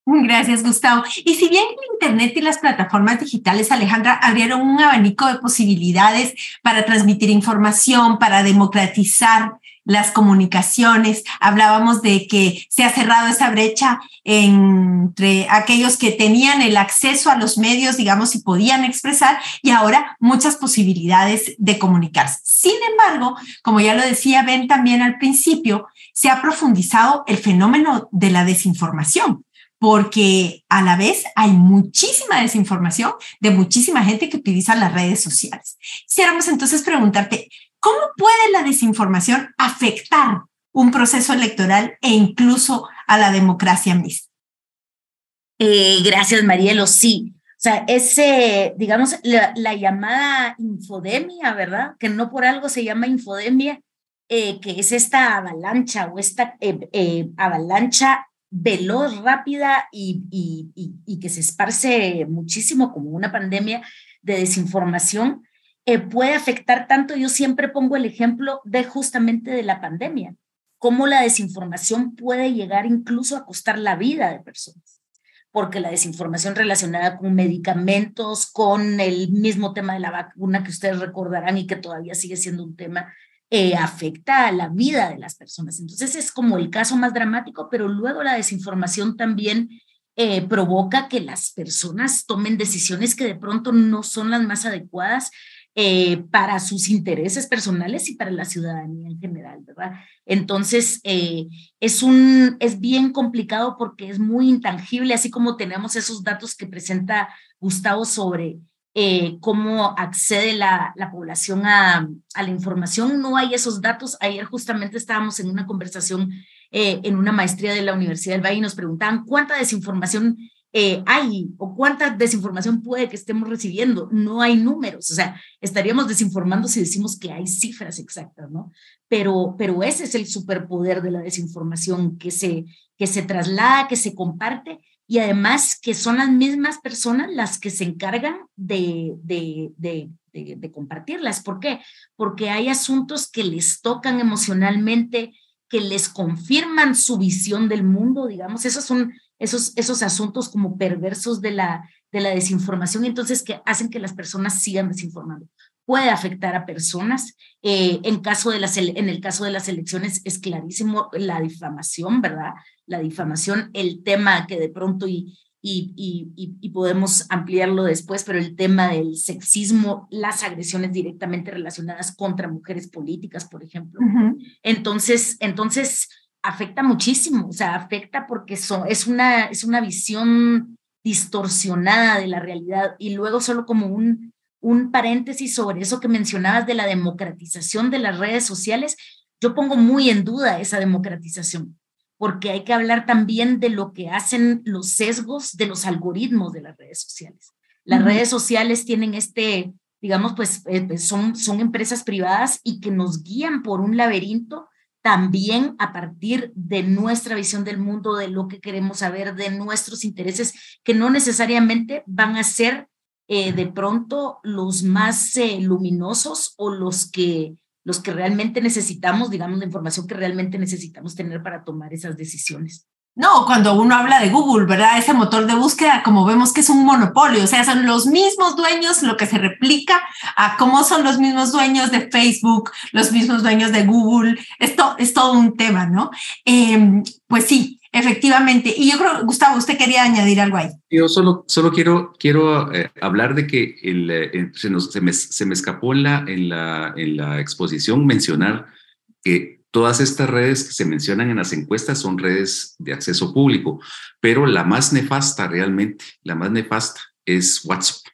Gracias, Gustavo. Y si bien el Internet y las plataformas digitales, Alejandra, abrieron un abanico de posibilidades para transmitir información, para democratizar las comunicaciones, hablábamos de que se ha cerrado esa brecha entre aquellos que tenían el acceso a los medios, digamos, y podían expresar, y ahora muchas posibilidades de comunicarse. Sin embargo, como ya lo decía Ben también al principio, se ha profundizado el fenómeno de la desinformación porque a la vez hay muchísima desinformación de muchísima gente que utiliza las redes sociales. Quisiéramos entonces preguntarte, ¿cómo puede la desinformación afectar un proceso electoral e incluso a la democracia misma? Eh, gracias, Marielo. Sí, o sea, ese, digamos, la, llamada infodemia, ¿verdad? Que no por algo se llama infodemia, eh, que es esta avalancha o esta eh, avalancha veloz, rápida y, que se esparce muchísimo como una pandemia de desinformación, eh, puede afectar tanto. Yo siempre pongo el ejemplo de justamente de la pandemia, cómo la desinformación puede llegar incluso a costar la vida de personas, porque la desinformación relacionada con medicamentos, con el mismo tema de la vacuna que ustedes recordarán y que todavía sigue siendo un tema eh, afecta a la vida de las personas. Entonces es como el caso más dramático, pero luego la desinformación también eh, provoca que las personas tomen decisiones que de pronto no son las más adecuadas eh, para sus intereses personales y para la ciudadanía en general, ¿verdad? Entonces, es, un, es bien complicado porque es muy intangible, así como tenemos esos datos que presenta Gustavo sobre eh, cómo accede la, la población a, la información. No hay esos datos. Ayer justamente estábamos en una conversación eh, en una maestría de la Universidad del Valle y nos preguntaban cuánta desinformación eh, hay o cuánta desinformación puede que estemos recibiendo. No hay números, o sea, estaríamos desinformando si decimos que hay cifras exactas, ¿no? Pero, pero ese es el superpoder de la desinformación que se, que se traslada, que se comparte y además que son las mismas personas las que se encargan de, de, de, de, compartirlas. ¿Por qué? Porque hay asuntos que les tocan emocionalmente, que les confirman su visión del mundo, digamos, esos son esos, esos asuntos como perversos de la, de la desinformación, entonces que hacen que las personas sigan desinformando puede afectar a personas. Eh, en, caso de las, en el caso de las elecciones es clarísimo la difamación, ¿verdad? La difamación, el tema que de pronto, y, y, y, y, podemos ampliarlo después, pero el tema del sexismo, las agresiones directamente relacionadas contra mujeres políticas, por ejemplo. Entonces, entonces, afecta muchísimo, o sea, afecta porque so, es, una, es una visión distorsionada de la realidad y luego solo como un un paréntesis sobre eso que mencionabas de la democratización de las redes sociales. Yo pongo muy en duda esa democratización, porque hay que hablar también de lo que hacen los sesgos de los algoritmos de las redes sociales. Las redes sociales tienen este, digamos, pues, eh, pues son, son empresas privadas y que nos guían por un laberinto también a partir de nuestra visión del mundo, de lo que queremos saber, de nuestros intereses, que no necesariamente van a ser eh, de pronto los más eh, luminosos o los que, los que realmente necesitamos, digamos, la información que realmente necesitamos tener para tomar esas decisiones. No, cuando uno habla de Google, ¿verdad? Ese motor de búsqueda, como vemos que es un monopolio, o sea, son los mismos dueños, lo que se replica a cómo son los mismos dueños de Facebook, los mismos dueños de Google, esto es todo un tema, ¿no? Em, pues sí, Efectivamente. Y yo creo, Gustavo, usted quería añadir algo ahí. Yo solo, solo quiero, quiero eh, hablar de que el, eh, se, nos, se, me, se, me, escapó en la, en, la, en la exposición mencionar que todas estas redes que se mencionan en las encuestas son redes de acceso público, pero la más nefasta realmente, la más nefasta es WhatsApp.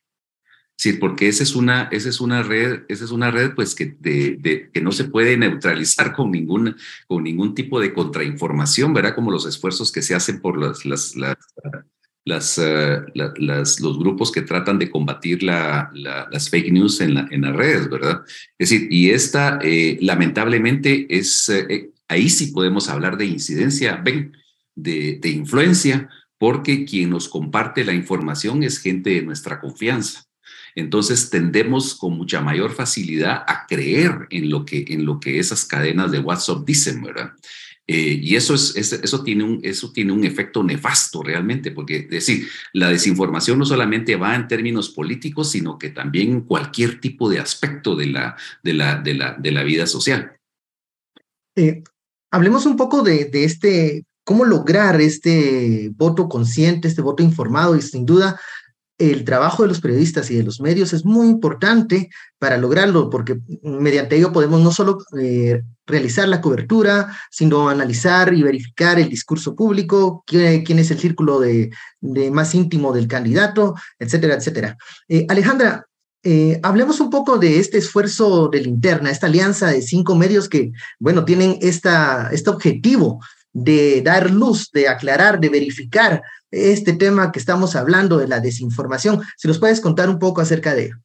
Sí, porque esa es una, esa es una red, esa es una red pues que, de, que no se puede neutralizar con ningún, con ningún tipo de contrainformación, ¿verdad? Como los esfuerzos que se hacen por las, las, las, las, eh, las, los grupos que tratan de combatir la, las fake news en, en, las redes, ¿verdad? Es decir, y esta eh, lamentablemente es, eh, ahí sí podemos hablar de incidencia, ven, de, de influencia, porque quien nos comparte la información es gente de nuestra confianza. Entonces tendemos con mucha mayor facilidad a creer en lo que, en lo que esas cadenas de WhatsApp dicen, ¿verdad? Eh, y eso, es, eso, tiene un, eso tiene un efecto nefasto realmente, porque es decir, la desinformación no solamente va en términos políticos, sino que también cualquier tipo de aspecto de la, de la, de la, de la vida social. Eh, hablemos un poco de, de este, cómo lograr este voto consciente, este voto informado, y sin duda el trabajo de los periodistas y de los medios es muy importante para lograrlo, porque mediante ello podemos no solo eh, realizar la cobertura, sino analizar y verificar el discurso público, quién, es el círculo de, más íntimo del candidato, etcétera, etcétera. Eh, Alejandra, eh, hablemos un poco de este esfuerzo de linterna, esta alianza de cinco medios que, bueno, tienen esta, este objetivo de dar luz, de aclarar, de verificar este tema que estamos hablando de la desinformación. Si nos puedes contar un poco acerca de ello.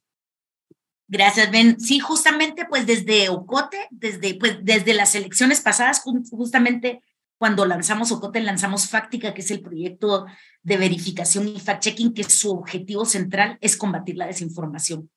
Gracias, Ben. Sí, justamente pues desde Ocote, desde, pues, desde las elecciones pasadas, justamente cuando lanzamos Ocote, lanzamos Fáctica, que es el proyecto de verificación y fact-checking, que su objetivo central es combatir la desinformación.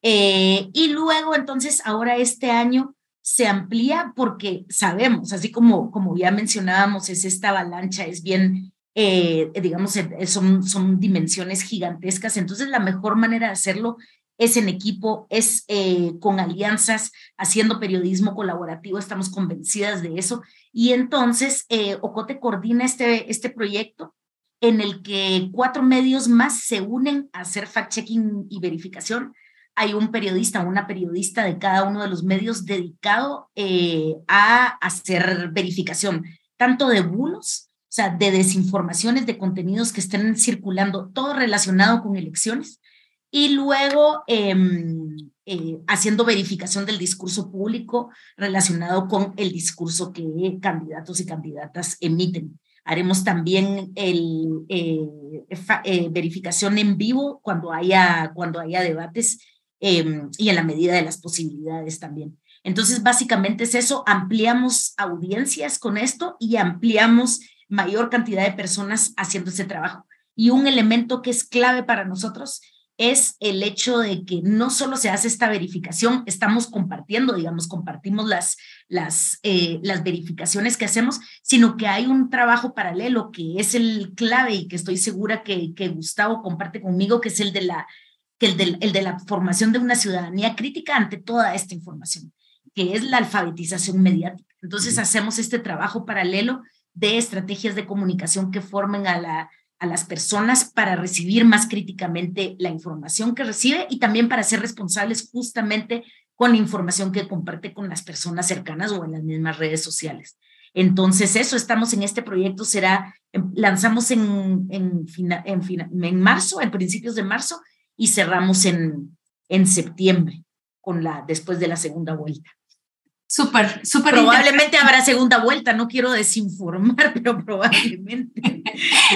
Eh, y luego, entonces, ahora este año se amplía porque sabemos, así como, como ya mencionábamos, es esta avalancha, es bien eh, digamos, son, son dimensiones gigantescas. Entonces, la mejor manera de hacerlo es en equipo, es eh, con alianzas, haciendo periodismo colaborativo, estamos convencidas de eso. Y entonces, eh, Ocote coordina este, este proyecto en el que cuatro medios más se unen a hacer fact-checking y verificación. Hay un periodista, una periodista de cada uno de los medios dedicado a hacer verificación, tanto de bulos o sea, de desinformaciones, de contenidos que estén circulando, todo relacionado con elecciones, y luego em, eh, haciendo verificación del discurso público relacionado con el discurso que candidatos y candidatas emiten. Haremos también el, eh, eh, verificación en vivo cuando haya, cuando haya debates em, y en la medida de las posibilidades también. Entonces, básicamente es eso, ampliamos audiencias con esto y ampliamos mayor cantidad de personas haciendo ese trabajo. Y un elemento que es clave para nosotros es el hecho de que no solo se hace esta verificación, estamos compartiendo, digamos, compartimos las, las, eh, las verificaciones que hacemos, sino que hay un trabajo paralelo que es el clave y que estoy segura que, que Gustavo comparte conmigo, que es el de, la, que el, de, el de la formación de una ciudadanía crítica ante toda esta información, que es la alfabetización mediática. Entonces hacemos este trabajo paralelo de estrategias de comunicación que formen a, la, a las personas para recibir más críticamente la información que recibe y también para ser responsables justamente con la información que comparte con las personas cercanas o en las mismas redes sociales. Entonces, eso, estamos en este proyecto, será, em, lanzamos en, en, en, en marzo, en principios de marzo, y cerramos en, en septiembre, con la, después de la segunda vuelta. Súper, súper. Probablemente habrá segunda vuelta, no quiero desinformar, pero probablemente.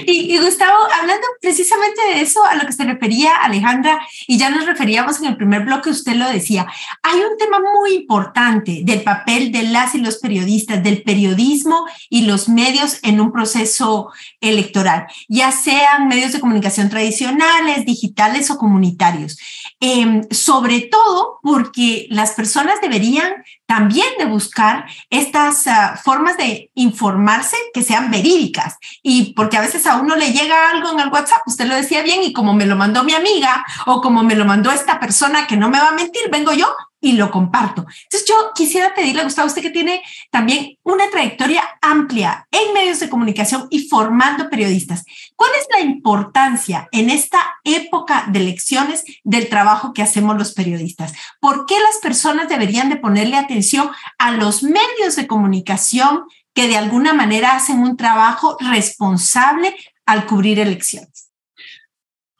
y, Gustavo, hablando precisamente de eso, a lo que se refería Alejandra, y ya nos referíamos en el primer bloque, usted lo decía, hay un tema muy importante del papel de las y los periodistas, del periodismo y los medios en un proceso electoral, ya sean medios de comunicación tradicionales, digitales o comunitarios. Em, sobre todo porque las personas deberían también de buscar estas ah, formas de informarse que sean verídicas. Y porque a veces a uno le llega algo en el WhatsApp, usted lo decía bien y como me lo mandó mi amiga o como me lo mandó esta persona que no me va a mentir, vengo yo y lo comparto. Entonces yo quisiera pedirle, Gustavo, usted que tiene también una trayectoria amplia en medios de comunicación y formando periodistas, ¿cuál es la importancia en esta época de elecciones del trabajo que hacemos los periodistas? ¿Por qué las personas deberían de ponerle atención a los medios de comunicación que de alguna manera hacen un trabajo responsable al cubrir elecciones?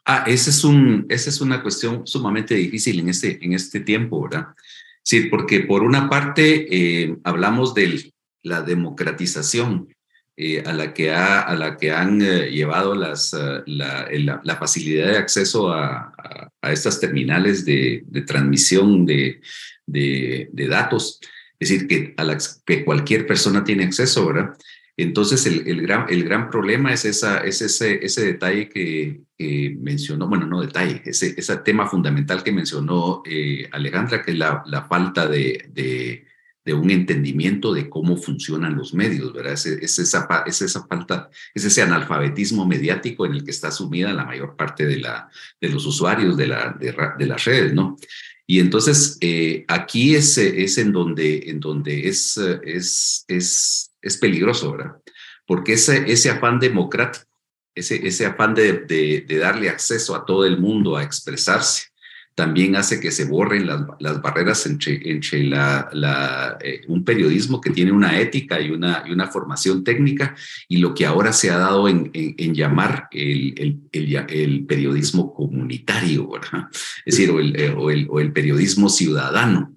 Ah, esa es, un, esa es una cuestión sumamente difícil en este, en este tiempo, ¿verdad? Sí, porque por una parte eh, hablamos de la democratización eh, a, la que ha, a la que han eh, llevado las, eh, la, la, facilidad de acceso a, a, estas terminales de, de transmisión de, de, de, datos. Es decir, que, a la, que cualquier persona tiene acceso, ¿verdad? Entonces, el, el, gran, el gran problema es, esa, es ese, ese detalle que, mencionó, bueno, no detalle, ese, ese tema fundamental que mencionó Alejandra, que es la, la falta de, de un entendimiento de cómo funcionan los medios, ¿verdad? Es, es, esa, es esa falta, es ese analfabetismo mediático en el que está sumida la mayor parte de, la, de los usuarios de, la, de, las redes, ¿no? Y entonces eh, aquí es, es en donde, en donde es, es, es, es peligroso, ¿verdad? Porque ese, ese afán democrático, ese, ese afán de, de, darle acceso a todo el mundo a expresarse, también hace que se borren las, barreras entre, entre la, eh, un periodismo que tiene una ética y una, y una formación técnica y lo que ahora se ha dado en, en, llamar el, el, el, periodismo comunitario, es decir, o el, eh, o el, o el periodismo ciudadano,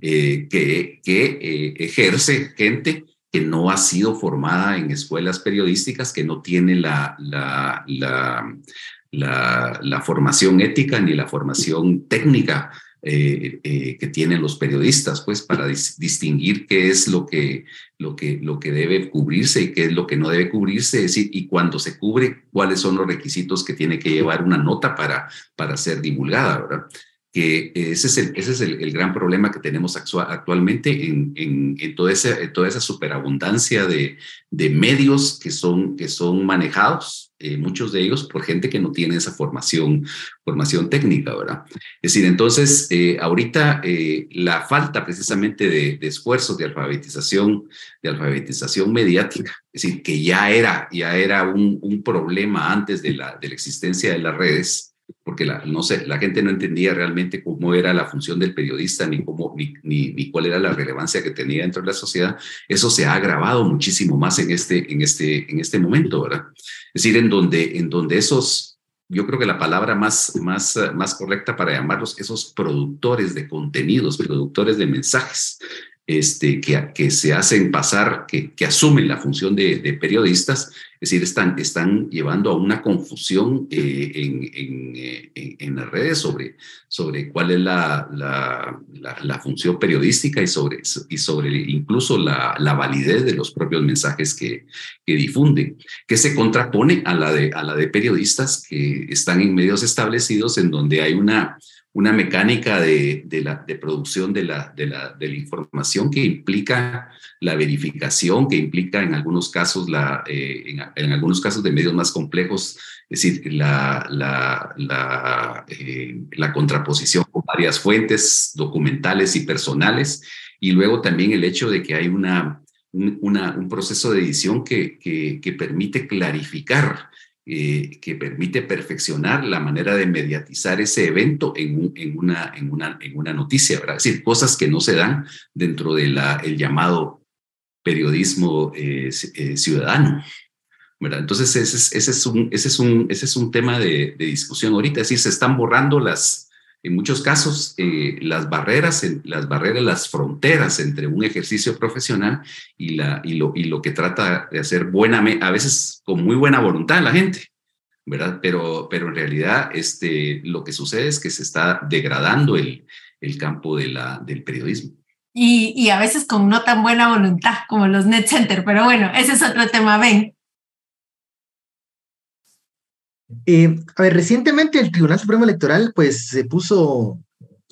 eh, que, que ejerce gente que no ha sido formada en escuelas periodísticas, que no tiene la, la, la, formación ética ni la formación técnica eh, eh, que tienen los periodistas, pues para distinguir qué es lo que, lo, que, lo que debe cubrirse y qué es lo que no debe cubrirse, es decir, y cuando se cubre, cuáles son los requisitos que tiene que llevar una nota para, para ser divulgada, ¿verdad? Que ese es el, ese es el, gran problema que tenemos actualmente en, en, en, toda, esa, toda esa superabundancia de, de, medios que son, que son manejados, eh, muchos de ellos por gente que no tiene esa formación, formación técnica, ¿verdad? Es decir, entonces, eh, ahorita eh, la falta precisamente de, de, esfuerzos de alfabetización, de alfabetización mediática, es decir, que ya era, ya era un, un problema antes de la, de la existencia de las redes, porque la, no sé, la gente no entendía realmente cómo era la función del periodista ni, cómo, ni, ni, cuál era la relevancia que tenía dentro de la sociedad, eso se ha agravado muchísimo más en este, en este, en este momento, ¿verdad? Es decir, en donde, en donde esos, yo creo que la palabra más, más, más correcta para llamarlos, esos productores de contenidos, productores de mensajes, este, que, que se hacen pasar, que, que asumen la función de, de, periodistas, es decir, están, están llevando a una confusión eh, en, eh, en, en, las redes sobre, sobre cuál es la, la, la, función periodística y sobre, y sobre incluso la, la validez de los propios mensajes que, que difunden, que se contrapone a la, de, a la de periodistas que están en medios establecidos en donde hay una una mecánica de, de, la, de producción de la, de, la, de la información que implica la verificación, que implica en algunos casos, la, eh, en, en, algunos casos de medios más complejos, es decir, la, la, la, eh, la contraposición con varias fuentes documentales y personales, y luego también el hecho de que hay una, un, una, un proceso de edición que, que, que permite clarificar eh, que permite perfeccionar la manera de mediatizar ese evento en, en, una, en, una, en una noticia, ¿verdad? Es decir, cosas que no se dan dentro del el llamado periodismo eh, eh, ciudadano. Entonces, ese es, ese es, un, ese es, un, ese es un tema de, de discusión ahorita, es decir, se están borrando las, en muchos casos, eh, las barreras, las barreras, las fronteras entre un ejercicio profesional y, la, y, lo, y lo que trata de hacer buena, a veces con muy buena voluntad la gente, ¿verdad? Pero, pero en realidad este, lo que sucede es que se está degradando el, el campo de la, del periodismo. Y, y, a veces con no tan buena voluntad como los net center, pero bueno, ese es otro tema, ven. Eh, a ver, recientemente el Tribunal Supremo Electoral pues se puso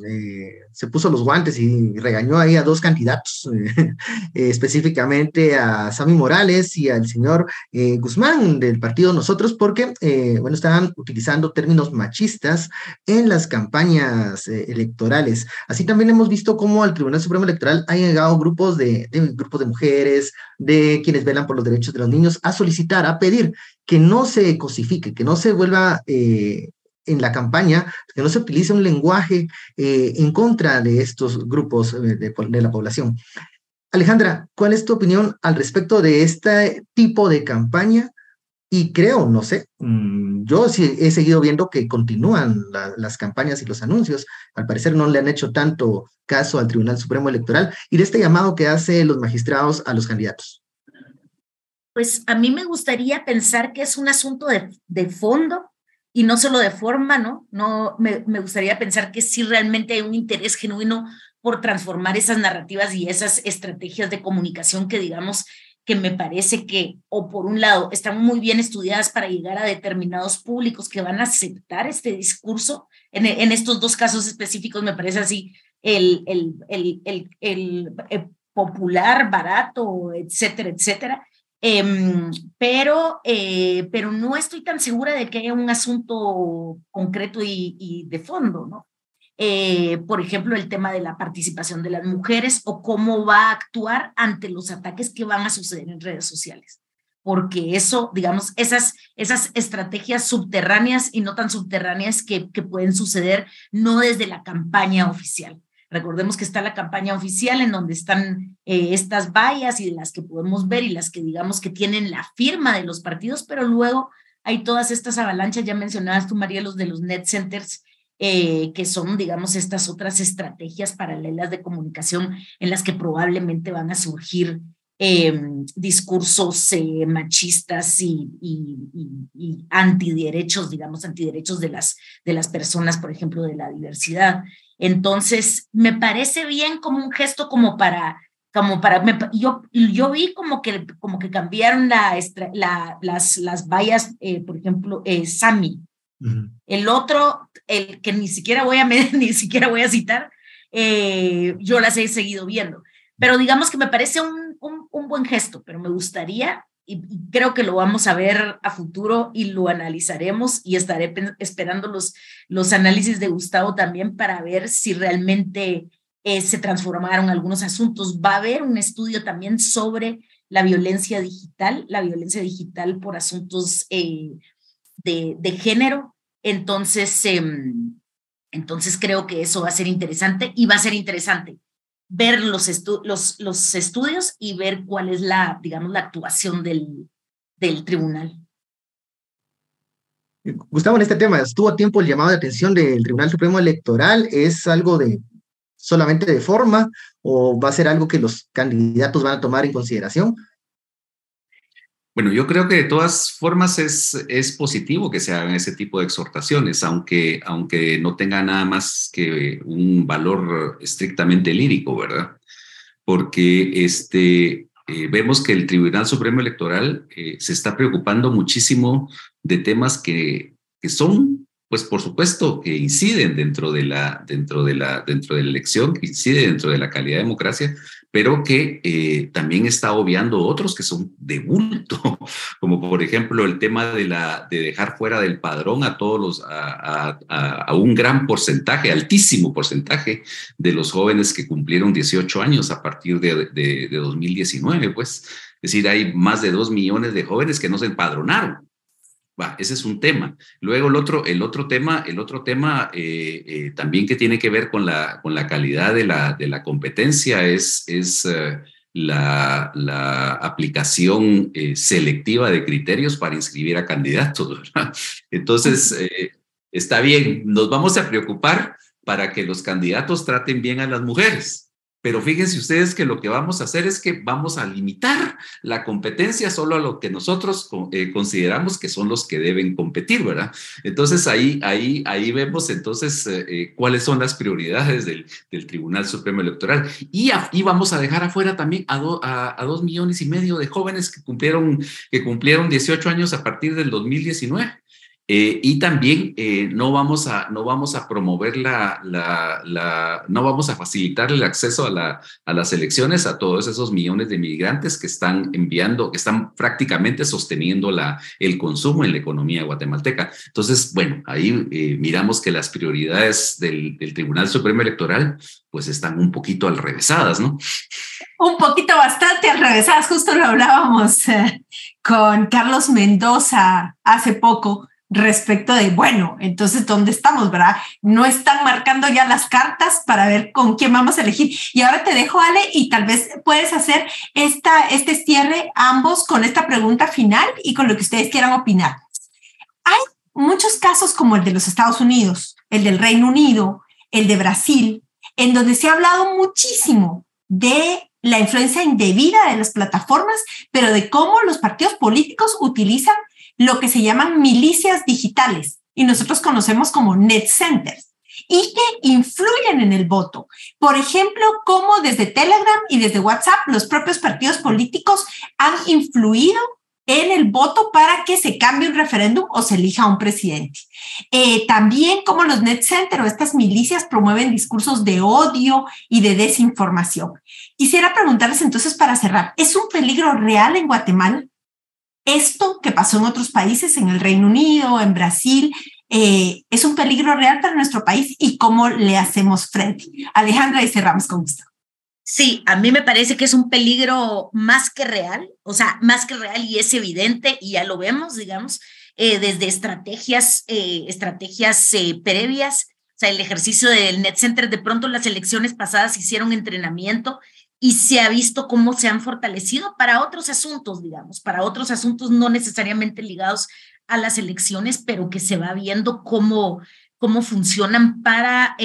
eh, se puso los guantes y regañó ahí a dos candidatos, eh, específicamente a Sami Morales y al señor eh, Guzmán del partido Nosotros, porque, bueno, estaban utilizando términos machistas en las campañas electorales. Así también hemos visto cómo al Tribunal Supremo Electoral han llegado grupos de, grupos de mujeres, de quienes velan por los derechos de los niños, a solicitar, a pedir que no se cosifique, que no se vuelva en la campaña, que no se utilice un lenguaje eh, en contra de estos grupos eh, de, la población. Alejandra, ¿cuál es tu opinión al respecto de este tipo de campaña? Y creo, no sé, mm, yo sí he seguido viendo que continúan la, las campañas y los anuncios. Al parecer no le han hecho tanto caso al Tribunal Supremo Electoral y de este llamado que hace los magistrados a los candidatos. pues a mí me gustaría pensar que es un asunto de, de fondo y no solo de forma, ¿no? No me, me, gustaría pensar que sí realmente hay un interés genuino por transformar esas narrativas y esas estrategias de comunicación que digamos que me parece que, o por un lado, están muy bien estudiadas para llegar a determinados públicos que van a aceptar este discurso. En, en estos dos casos específicos me parece así, el, el, el, el, eh, popular, barato, etcétera, etcétera. Eh, pero, eh, pero no estoy tan segura de que haya un asunto concreto y, de fondo, ¿no? Eh, por ejemplo, el tema de la participación de las mujeres o cómo va a actuar ante los ataques que van a suceder en redes sociales. Porque eso, digamos, esas, esas estrategias subterráneas y no tan subterráneas que pueden suceder no desde la campaña oficial. Recordemos que está la campaña oficial en donde están eh, estas vallas y las que podemos ver y las que digamos que tienen la firma de los partidos, pero luego hay todas estas avalanchas, ya mencionabas tú, María, los de los net centers, eh, que son, digamos, estas otras estrategias paralelas de comunicación en las que probablemente van a surgir eh, discursos eh, machistas y, y, y, y, antiderechos, digamos, antiderechos de las, de las personas, por ejemplo, de la diversidad. Entonces, me parece bien como un gesto como para, como para, me, yo, yo vi como que, como que cambiaron la, la, las, las vallas, eh, por ejemplo, eh, Sami, el otro, el que ni siquiera voy a, ni siquiera voy a citar, eh, yo las he seguido viendo. Pero digamos que me parece un, un, un buen gesto, pero me gustaría, y, y, creo que lo vamos a ver a futuro y lo analizaremos y estaré esperando los, los análisis de Gustavo también para ver si realmente eh, se transformaron algunos asuntos. Va a haber un estudio también sobre la violencia digital, la violencia digital por asuntos eh, de, de género. Entonces, eh, entonces creo que eso va a ser interesante y va a ser interesante ver los, estu los, los estudios y ver cuál es la, digamos, la actuación del, del tribunal. Gustavo, en este tema, ¿estuvo a tiempo el llamado de atención del Tribunal Supremo Electoral? ¿Es algo de solamente de forma o va a ser algo que los candidatos van a tomar en consideración? Bueno, yo creo que de todas formas es, es positivo que se hagan ese tipo de exhortaciones, aunque, aunque no tenga nada más que un valor estrictamente lírico, ¿verdad? Porque este, eh, vemos que el Tribunal Supremo Electoral eh, se está preocupando muchísimo de temas que, que son pues por supuesto que inciden dentro de la, dentro de la, dentro de la elección, que incide dentro de la calidad de democracia, pero que eh, también está obviando otros que son de bulto, como por ejemplo el tema de, la, de dejar fuera del padrón a todos los, a, un gran porcentaje, altísimo porcentaje de los jóvenes que cumplieron 18 años a partir de, de, de 2019, pues. Es decir, hay más de dos millones de jóvenes que no se empadronaron. Va, ese es un tema. Luego el otro, el otro tema, el otro tema eh, eh, también que tiene que ver con la, con la calidad de la, de la competencia es, es uh, la, la, aplicación eh, selectiva de criterios para inscribir a candidatos. ¿verdad? Entonces, está bien, nos vamos a preocupar para que los candidatos traten bien a las mujeres pero fíjense ustedes que lo que vamos a hacer es que vamos a limitar la competencia solo a lo que nosotros eh, consideramos que son los que deben competir, ¿verdad? Entonces ahí, ahí, ahí vemos entonces eh, eh, cuáles son las prioridades del, del Tribunal Supremo Electoral. Y, y, vamos a dejar afuera también a, do, a, a, dos millones y medio de jóvenes que cumplieron, que cumplieron 18 años a partir del 2019. Eh, y también eh, no, vamos a, no vamos a promover la, la, no vamos a facilitar el acceso a, la, a las elecciones a todos esos millones de migrantes que están enviando, que están prácticamente sosteniendo la, el consumo en la economía guatemalteca. Entonces, bueno, ahí eh, miramos que las prioridades del, del, Tribunal Supremo Electoral pues están un poquito alrevesadas, ¿no? Un poquito bastante alrevesadas, justo lo hablábamos con Carlos Mendoza hace poco respecto de, bueno, entonces, ¿dónde estamos, verdad? No están marcando ya las cartas para ver con quién vamos a elegir. Y ahora te dejo, Ale, y tal vez puedes hacer esta, este cierre ambos con esta pregunta final y con lo que ustedes quieran opinar. Hay muchos casos como el de los Estados Unidos, el del Reino Unido, el de Brasil, en donde se ha hablado muchísimo de la influencia indebida de las plataformas, pero de cómo los partidos políticos utilizan lo que se llaman milicias digitales y nosotros conocemos como net centers y que influyen en el voto. Por ejemplo, cómo desde Telegram y desde WhatsApp los propios partidos políticos han influido en el voto para que se cambie un referéndum o se elija un presidente. Eh, también como los net centers o estas milicias promueven discursos de odio y de desinformación. Quisiera preguntarles entonces para cerrar, ¿es un peligro real en Guatemala? Esto que pasó en otros países, en el Reino Unido, en Brasil, eh, es un peligro real para nuestro país y cómo le hacemos frente. Alejandra, y cerramos con esto. Sí, a mí me parece que es un peligro más que real, o sea, más que real y es evidente y ya lo vemos, digamos, eh, desde estrategias, eh, estrategias previas, o sea, el ejercicio del Net Center, de pronto las elecciones pasadas hicieron entrenamiento y se ha visto cómo se han fortalecido para otros asuntos, digamos, para otros asuntos no necesariamente ligados a las elecciones, pero que se va viendo cómo, cómo funcionan para,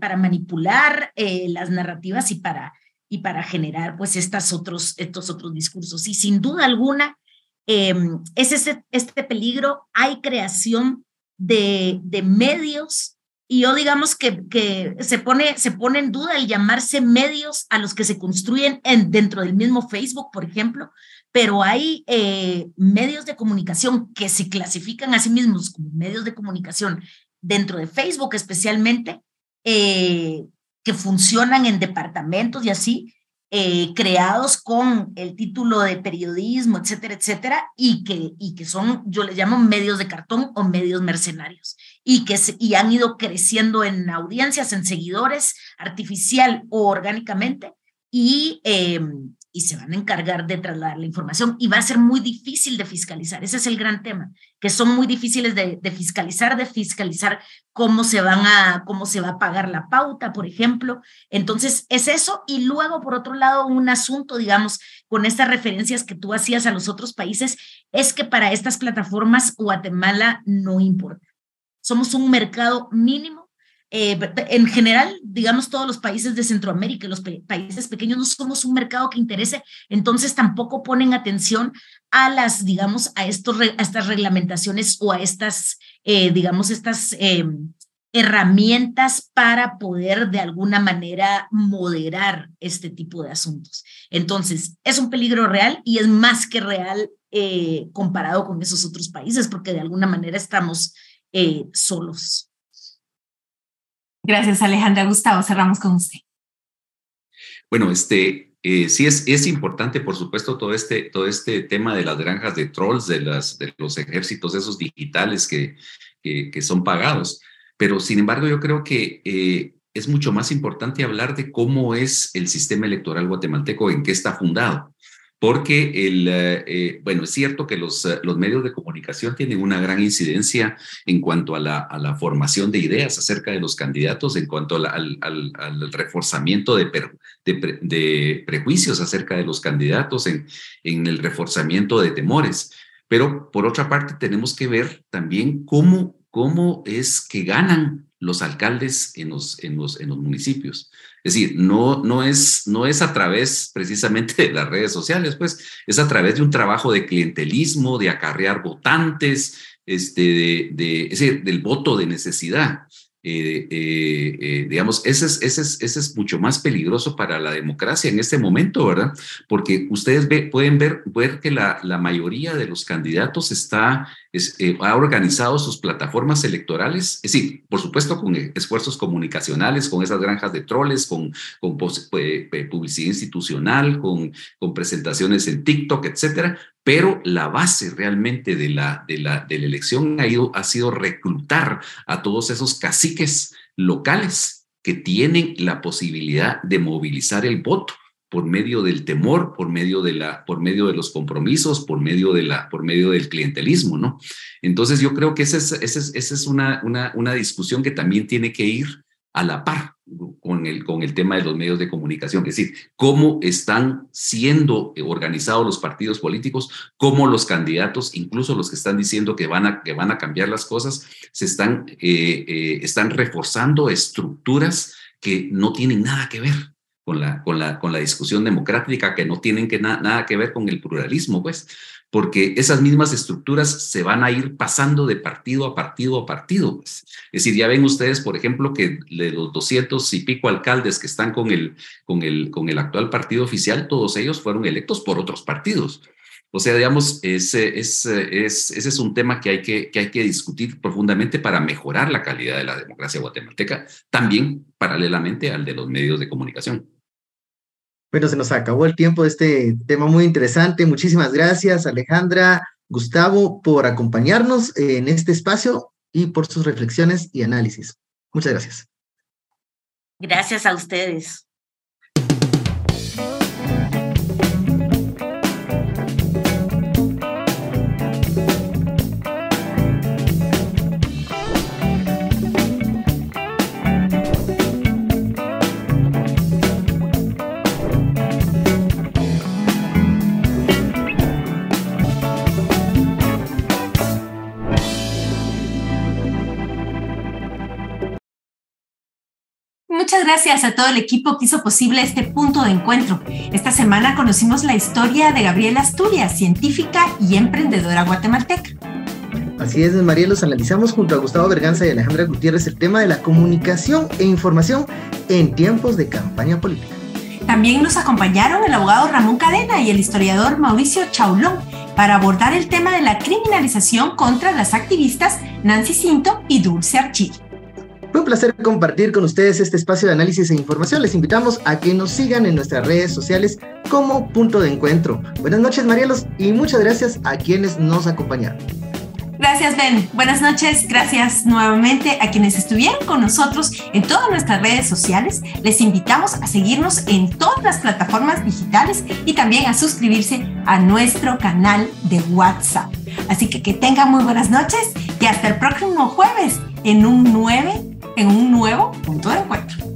para manipular las narrativas y para y para generar pues estas otros, estos otros discursos. Y sin duda alguna, eh, es este, este peligro, hay creación de, de medios y yo digamos que, que se, pone, se pone en duda el llamarse medios a los que se construyen en, dentro del mismo Facebook, por ejemplo, pero hay eh, medios de comunicación que se clasifican a sí mismos como medios de comunicación dentro de Facebook especialmente, eh, que funcionan en departamentos y así, eh, creados con el título de periodismo, etcétera, etcétera, y que, y que son, yo les llamo medios de cartón o medios mercenarios, y que y han ido creciendo en audiencias, en seguidores, artificial o orgánicamente, y, eh, y se van a encargar de trasladar la información y va a ser muy difícil de fiscalizar. Ese es el gran tema, que son muy difíciles de, fiscalizar, de fiscalizar cómo se van a, cómo se va a pagar la pauta, por ejemplo. Entonces, es eso. Y luego, por otro lado, un asunto, digamos, con estas referencias que tú hacías a los otros países, es que para estas plataformas Guatemala no importa. Somos un mercado mínimo eh, en general, digamos, todos los países de Centroamérica, los países pequeños, no somos un mercado que interese, entonces tampoco ponen atención a las, digamos, a, estos, a estas reglamentaciones o a estas, eh, digamos, estas em, herramientas para poder de alguna manera moderar este tipo de asuntos. Entonces, es un peligro real y es más que real eh, comparado con esos otros países, porque de alguna manera estamos solos. Gracias, Alejandra. Gustavo, cerramos con usted. Bueno, este, eh, sí es, es importante, por supuesto, todo este, todo este tema de las granjas de trolls, de, las, de los ejércitos esos digitales que, que, son pagados. Pero, sin embargo, yo creo que eh, es mucho más importante hablar de cómo es el sistema electoral guatemalteco, en qué está fundado porque el, eh, eh, bueno, es cierto que los, eh, los medios de comunicación tienen una gran incidencia en cuanto a la, a la formación de ideas acerca de los candidatos, en cuanto al, al, al, reforzamiento de, prejuicios acerca de los candidatos, en, en el reforzamiento de temores. Pero por otra parte, tenemos que ver también cómo, cómo es que ganan los alcaldes en los, en los, en los municipios. Es decir, no, no, es, no es a través precisamente de las redes sociales, pues es a través de un trabajo de clientelismo, de acarrear votantes, este, de, de, es decir, del voto de necesidad. Eh, eh, eh, digamos, ese es, mucho más peligroso para la democracia en este momento, ¿verdad? Porque ustedes pueden ver, que la, mayoría de los candidatos está, es, ha organizado sus plataformas electorales, es decir, por supuesto con esfuerzos comunicacionales, con esas granjas de troles, con, con publicidad institucional, con, con presentaciones en TikTok, etcétera, pero la base realmente de la, de la, de la elección ha, ido, ha sido reclutar a todos esos caciques locales que tienen la posibilidad de movilizar el voto por medio del temor, por medio de la, por medio de los compromisos, por medio de la, por medio del clientelismo, ¿no? Entonces yo creo que esa es, esa es, esa es una, una, una discusión que también tiene que ir a la par con el, con el tema de los medios de comunicación, es decir, cómo están siendo organizados los partidos políticos, cómo los candidatos, incluso los que están diciendo que van a, que van a cambiar las cosas, se están, eh, eh, están reforzando estructuras que no tienen nada que ver con la, con la, con la discusión democrática que no tienen que nada que ver con el pluralismo, pues, porque esas mismas estructuras se van a ir pasando de partido a partido a partido. Pues. Es decir, ya ven ustedes, por ejemplo, que de los 200 y pico alcaldes que están con el, con el, con el actual partido oficial, todos ellos fueron electos por otros partidos. O sea, digamos, ese es, es, ese es un tema que hay que, que hay que discutir profundamente para mejorar la calidad de la democracia guatemalteca, también paralelamente al de los medios de comunicación. Bueno, se nos acabó el tiempo de este tema muy interesante. Muchísimas gracias, Alejandra, Gustavo, por acompañarnos en este espacio y por sus reflexiones y análisis. Muchas gracias. Gracias a ustedes. Muchas gracias a todo el equipo que hizo posible este punto de encuentro. Esta semana conocimos la historia de Gabriela Asturias, científica y emprendedora guatemalteca. Así es, María, los analizamos junto a Gustavo Berganza y Alejandra Gutiérrez el tema de la comunicación e información en tiempos de campaña política. También nos acompañaron el abogado Ramón Cadena y el historiador Mauricio Chaulón para abordar el tema de la criminalización contra las activistas Nancy Cinto y Dulce Archil. Fue un placer compartir con ustedes este espacio de análisis e información. Les invitamos a que nos sigan en nuestras redes sociales como punto de encuentro. Buenas noches, Marielos, y muchas gracias a quienes nos acompañaron. Gracias, Ben. Buenas noches. Gracias nuevamente a quienes estuvieron con nosotros en todas nuestras redes sociales. Les invitamos a seguirnos en todas las plataformas digitales y también a suscribirse a nuestro canal de WhatsApp. Así que que tengan muy buenas noches y hasta el próximo jueves en un 9 en un nuevo punto de encuentro.